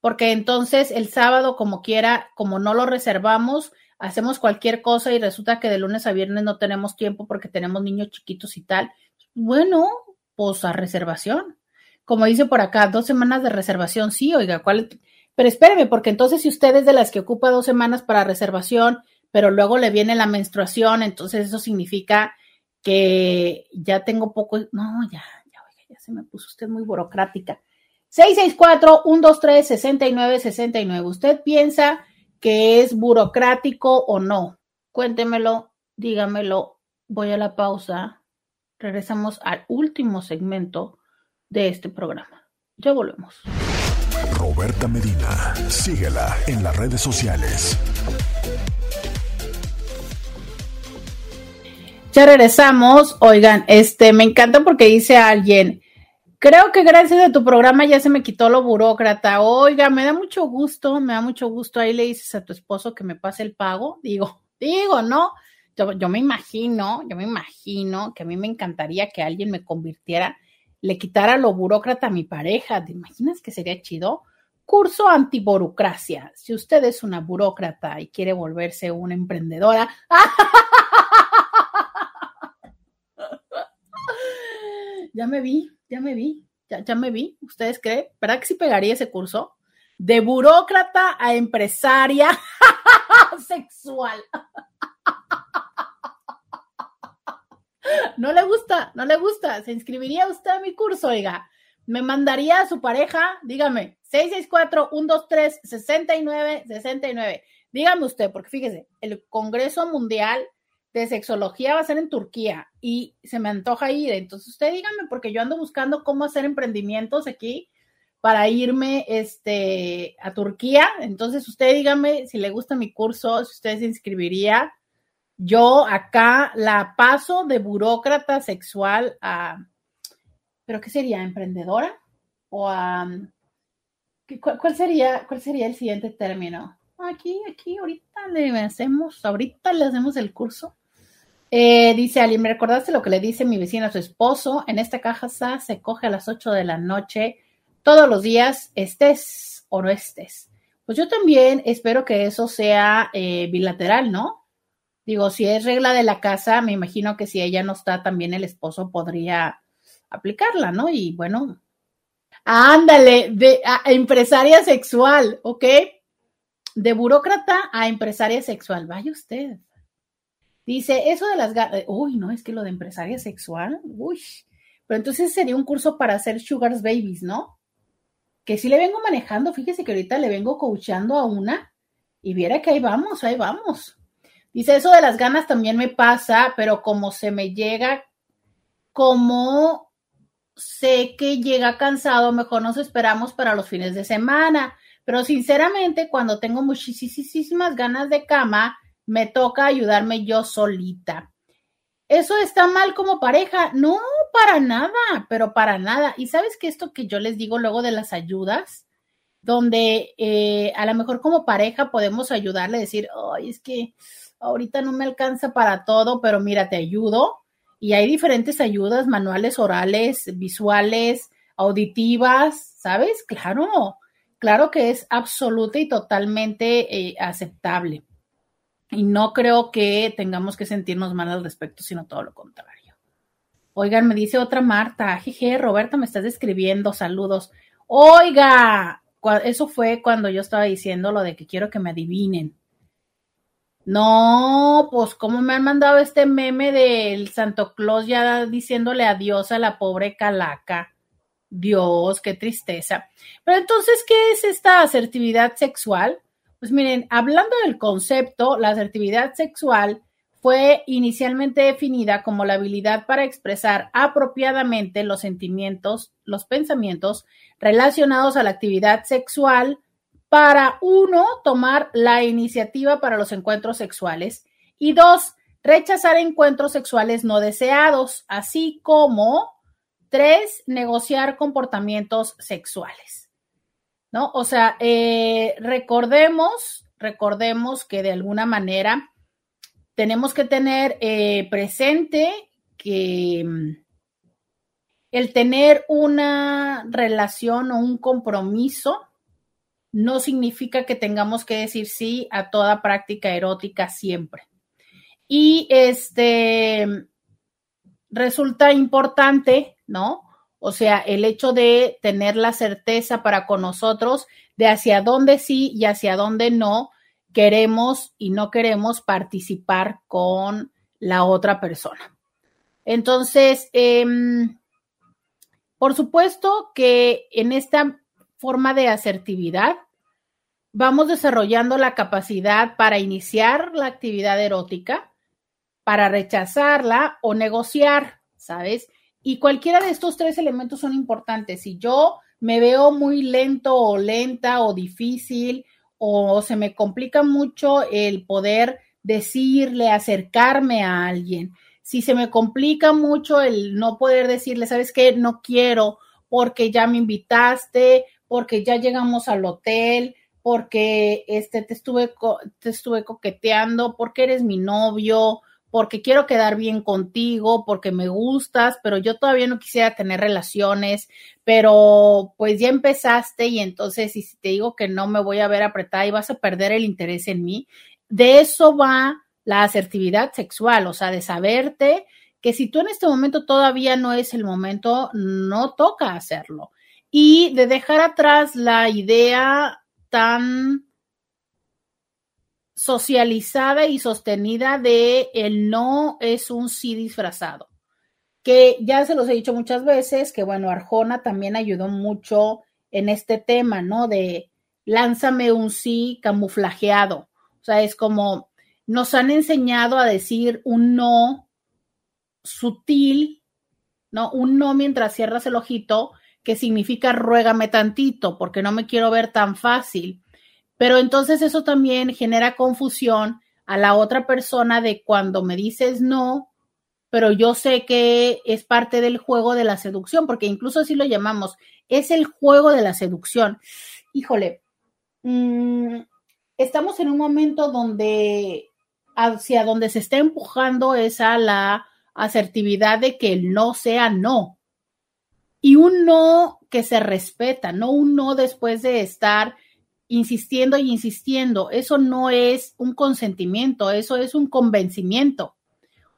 [SPEAKER 2] porque entonces el sábado, como quiera, como no lo reservamos, hacemos cualquier cosa y resulta que de lunes a viernes no tenemos tiempo porque tenemos niños chiquitos y tal. Bueno, pues a reservación. Como dice por acá, dos semanas de reservación, sí, oiga, ¿cuál? Pero espéreme, porque entonces si usted es de las que ocupa dos semanas para reservación, pero luego le viene la menstruación, entonces eso significa que ya tengo poco, no, ya, ya, oiga, ya se me puso usted muy burocrática. 664-123-6969. ¿Usted piensa que es burocrático o no? Cuéntemelo, dígamelo. Voy a la pausa. Regresamos al último segmento de este programa. Ya volvemos.
[SPEAKER 1] Roberta Medina, síguela en las redes sociales.
[SPEAKER 2] Ya regresamos. Oigan, este me encanta porque dice alguien, Creo que gracias a tu programa ya se me quitó lo burócrata. Oiga, me da mucho gusto, me da mucho gusto. Ahí le dices a tu esposo que me pase el pago. Digo, digo, ¿no? Yo, yo me imagino, yo me imagino que a mí me encantaría que alguien me convirtiera, le quitara lo burócrata a mi pareja. ¿Te imaginas que sería chido? Curso antiburocracia. Si usted es una burócrata y quiere volverse una emprendedora, ya me vi, ya me vi, ya, ya me vi. ¿Ustedes creen? ¿Verdad que sí pegaría ese curso? De burócrata a empresaria sexual. No le gusta, no le gusta. ¿Se inscribiría usted a mi curso, oiga? ¿Me mandaría a su pareja? Dígame, 664-123-6969. Dígame usted, porque fíjese, el Congreso Mundial de sexología va a ser en Turquía y se me antoja ir. Entonces usted dígame, porque yo ando buscando cómo hacer emprendimientos aquí para irme este, a Turquía. Entonces usted dígame si le gusta mi curso, si usted se inscribiría. Yo acá la paso de burócrata sexual a, ¿pero qué sería? ¿Emprendedora? ¿O a... ¿Cuál sería, cuál sería el siguiente término? Aquí, aquí, ahorita le hacemos, ahorita le hacemos el curso eh, dice alguien, ¿me recordaste lo que le dice mi vecina a su esposo? En esta caja se coge a las 8 de la noche todos los días, estés o no estés. Pues yo también espero que eso sea eh, bilateral, ¿no? Digo, si es regla de la casa, me imagino que si ella no está, también el esposo podría aplicarla, ¿no? Y bueno, ándale, de a empresaria sexual, ¿ok? De burócrata a empresaria sexual, vaya usted. Dice, eso de las uy, no, es que lo de empresaria sexual, uy, pero entonces sería un curso para hacer sugars babies, ¿no? Que sí le vengo manejando, fíjese que ahorita le vengo coachando a una y viera que ahí vamos, ahí vamos. Dice, eso de las ganas también me pasa, pero como se me llega, como sé que llega cansado, mejor nos esperamos para los fines de semana. Pero sinceramente, cuando tengo muchísimas ganas de cama, me toca ayudarme yo solita. ¿Eso está mal como pareja? No, para nada, pero para nada. Y sabes que esto que yo les digo luego de las ayudas, donde eh, a lo mejor como pareja podemos ayudarle decir, ay, es que ahorita no me alcanza para todo, pero mira, te ayudo. Y hay diferentes ayudas, manuales, orales, visuales, auditivas, ¿sabes? Claro, claro que es absoluta y totalmente eh, aceptable. Y no creo que tengamos que sentirnos mal al respecto, sino todo lo contrario. Oigan, me dice otra Marta, jeje, Roberta, me estás escribiendo, saludos. Oiga, eso fue cuando yo estaba diciendo lo de que quiero que me adivinen. No, pues cómo me han mandado este meme del Santo Claus ya diciéndole adiós a la pobre calaca. Dios, qué tristeza. Pero entonces, ¿qué es esta asertividad sexual? Pues miren, hablando del concepto, la asertividad sexual fue inicialmente definida como la habilidad para expresar apropiadamente los sentimientos, los pensamientos relacionados a la actividad sexual para uno, tomar la iniciativa para los encuentros sexuales y dos, rechazar encuentros sexuales no deseados, así como tres, negociar comportamientos sexuales. ¿no? O sea, eh, recordemos, recordemos que de alguna manera tenemos que tener eh, presente que mm, el tener una relación o un compromiso no significa que tengamos que decir sí a toda práctica erótica siempre. Y este resulta importante, ¿no? O sea, el hecho de tener la certeza para con nosotros de hacia dónde sí y hacia dónde no queremos y no queremos participar con la otra persona. Entonces, em, por supuesto que en esta forma de asertividad vamos desarrollando la capacidad para iniciar la actividad erótica, para rechazarla o negociar, ¿sabes? Y cualquiera de estos tres elementos son importantes. Si yo me veo muy lento o lenta o difícil o se me complica mucho el poder decirle, acercarme a alguien, si se me complica mucho el no poder decirle, ¿sabes qué? No quiero porque ya me invitaste, porque ya llegamos al hotel, porque este, te, estuve, te estuve coqueteando, porque eres mi novio, porque quiero quedar bien contigo, porque me gustas, pero yo todavía no quisiera tener relaciones, pero pues ya empezaste y entonces si te digo que no me voy a ver apretada y vas a perder el interés en mí, de eso va la asertividad sexual, o sea, de saberte que si tú en este momento todavía no es el momento, no toca hacerlo. Y de dejar atrás la idea tan socializada y sostenida de el no es un sí disfrazado. Que ya se los he dicho muchas veces, que bueno, Arjona también ayudó mucho en este tema, ¿no? De lánzame un sí camuflajeado. O sea, es como nos han enseñado a decir un no sutil, ¿no? Un no mientras cierras el ojito, que significa ruégame tantito, porque no me quiero ver tan fácil pero entonces eso también genera confusión a la otra persona de cuando me dices no, pero yo sé que es parte del juego de la seducción, porque incluso así lo llamamos, es el juego de la seducción. Híjole, mm, estamos en un momento donde hacia donde se está empujando es a la asertividad de que el no sea no. Y un no que se respeta, no un no después de estar insistiendo y insistiendo. Eso no es un consentimiento, eso es un convencimiento.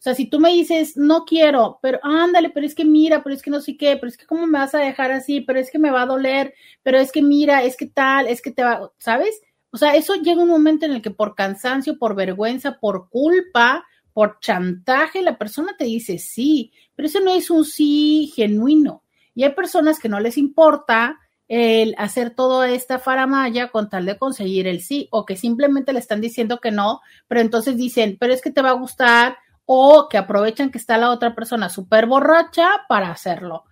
[SPEAKER 2] O sea, si tú me dices, no quiero, pero ándale, pero es que mira, pero es que no sé qué, pero es que cómo me vas a dejar así, pero es que me va a doler, pero es que mira, es que tal, es que te va, ¿sabes? O sea, eso llega un momento en el que por cansancio, por vergüenza, por culpa, por chantaje, la persona te dice sí, pero eso no es un sí genuino. Y hay personas que no les importa el hacer toda esta faramaya con tal de conseguir el sí, o que simplemente le están diciendo que no, pero entonces dicen, pero es que te va a gustar, o que aprovechan que está la otra persona súper borracha para hacerlo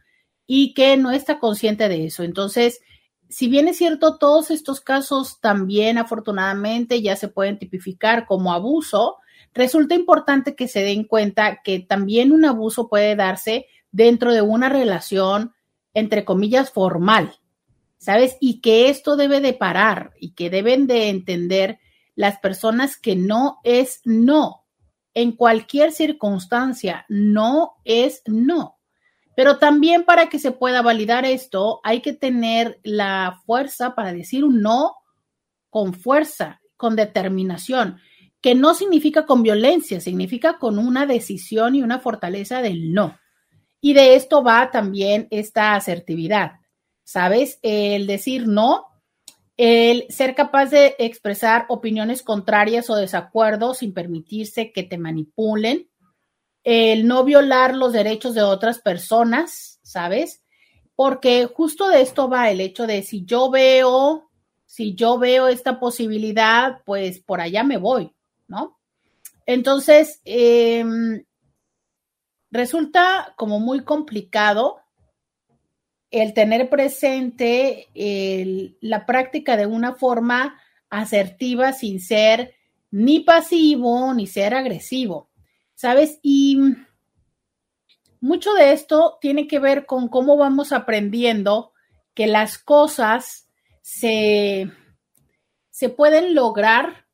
[SPEAKER 2] y que no está consciente de eso. Entonces, si bien es cierto, todos estos casos también afortunadamente ya se pueden tipificar como abuso, resulta importante que se den cuenta que también un abuso puede darse dentro de una relación, entre comillas, formal, ¿sabes? Y que esto debe de parar y que deben de entender las personas que no es no. En cualquier circunstancia, no es no. Pero también para que se pueda validar esto, hay que tener la fuerza para decir un no con fuerza, con determinación, que no significa con violencia, significa con una decisión y una fortaleza del no. Y de esto va también esta asertividad, ¿sabes? El decir no, el ser capaz de expresar opiniones contrarias o desacuerdos sin permitirse que te manipulen, el no violar los derechos de otras personas, ¿sabes? Porque justo de esto va el hecho de si yo veo, si yo veo esta posibilidad, pues por allá me voy, ¿no? Entonces, em, resulta como muy complicado el tener presente la práctica de una forma asertiva sin ser ni pasivo ni ser agresivo. ¿sabes? Y mucho de esto tiene que ver con cómo vamos aprendiendo que las cosas se, se pueden lograr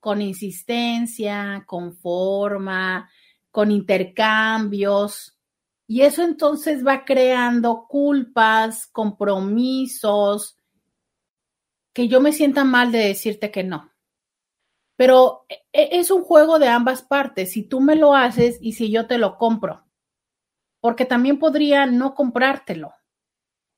[SPEAKER 2] con insistencia, con forma, con intercambios. Y eso entonces va creando culpas, compromisos, que yo me sienta mal de decirte que no. Pero e, e, es un juego de ambas partes, si tú me lo haces y si yo te lo compro, porque también podría no comprártelo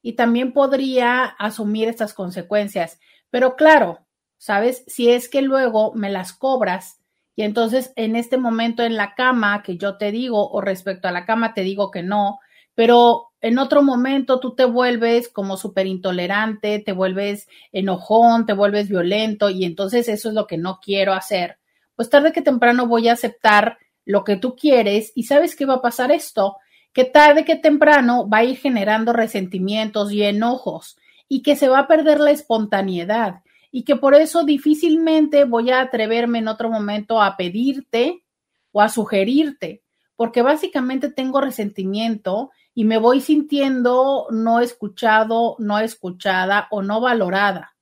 [SPEAKER 2] y también podría asumir estas consecuencias. Pero claro, ¿sabes? Si es que luego me las cobras y entonces en este momento en la cama que yo te digo o respecto a la cama te digo que no, pero en otro momento tú te vuelves como súper intolerante, te vuelves enojón, te vuelves violento y entonces eso es lo que no quiero hacer. Pues tarde que temprano voy a aceptar lo que tú quieres y sabes qué va a pasar esto, que tarde que temprano va a ir generando resentimientos y enojos y que se va a perder la espontaneidad y que por eso difícilmente voy a atreverme en otro momento a pedirte o a sugerirte, porque básicamente tengo resentimiento y me voy sintiendo no escuchado, no escuchada o no valorada.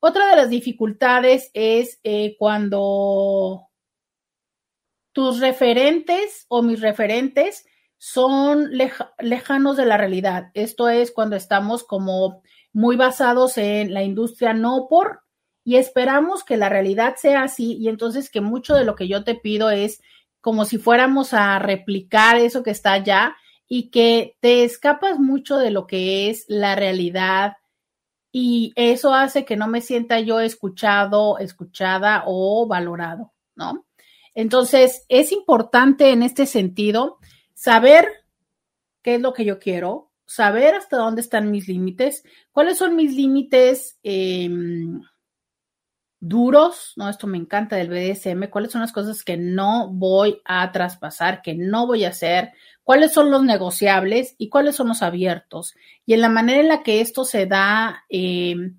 [SPEAKER 2] Otra de las dificultades es eh, cuando tus referentes o mis referentes son lejanos de la realidad. Esto es cuando estamos como muy basados en la industria no por y esperamos que la realidad sea así y entonces que mucho de lo que yo te pido es como si fuéramos a replicar eso que está allá y que te escapas mucho de lo que es la realidad y eso hace que no me sienta yo escuchado, escuchada o valorado, ¿no? Entonces, es importante en este sentido saber qué es lo que yo quiero, saber hasta dónde están mis límites, cuáles son mis límites em, duros, ¿no? Esto me encanta del BDSM, cuáles son las cosas que no voy a traspasar, que no voy a hacer, cuáles son los negociables y cuáles son los abiertos. Y en la manera en la que esto se da em,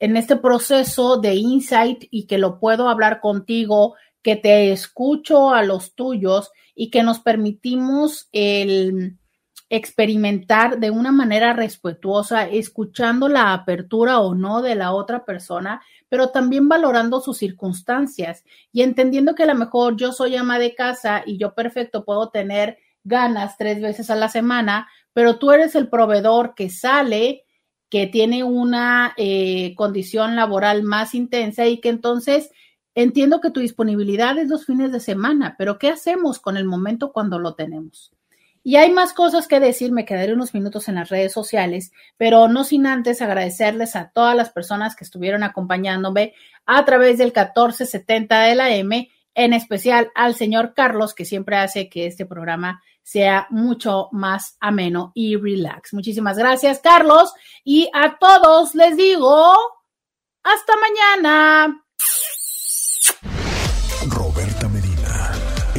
[SPEAKER 2] en este proceso de insight y que lo puedo hablar contigo, que te escucho a los tuyos y que nos permitimos el experimentar de una manera respetuosa, escuchando la apertura o no de la otra persona, pero también valorando sus circunstancias y entendiendo que a lo mejor yo soy ama de casa y yo perfecto puedo tener ganas tres veces a la semana, pero tú eres el proveedor que sale, que tiene una eh, condición laboral más intensa y que entonces entiendo que tu disponibilidad es los fines de semana, pero ¿qué hacemos con el momento cuando lo tenemos? Y hay más cosas que decir, me quedaré unos minutos en las redes sociales, pero no sin antes agradecerles a todas las personas que estuvieron acompañándome a través del 1470 de la M en especial al señor Carlos, que siempre hace que este programa sea mucho más ameno y relax. Muchísimas gracias, Carlos. Y a todos les digo, hasta mañana.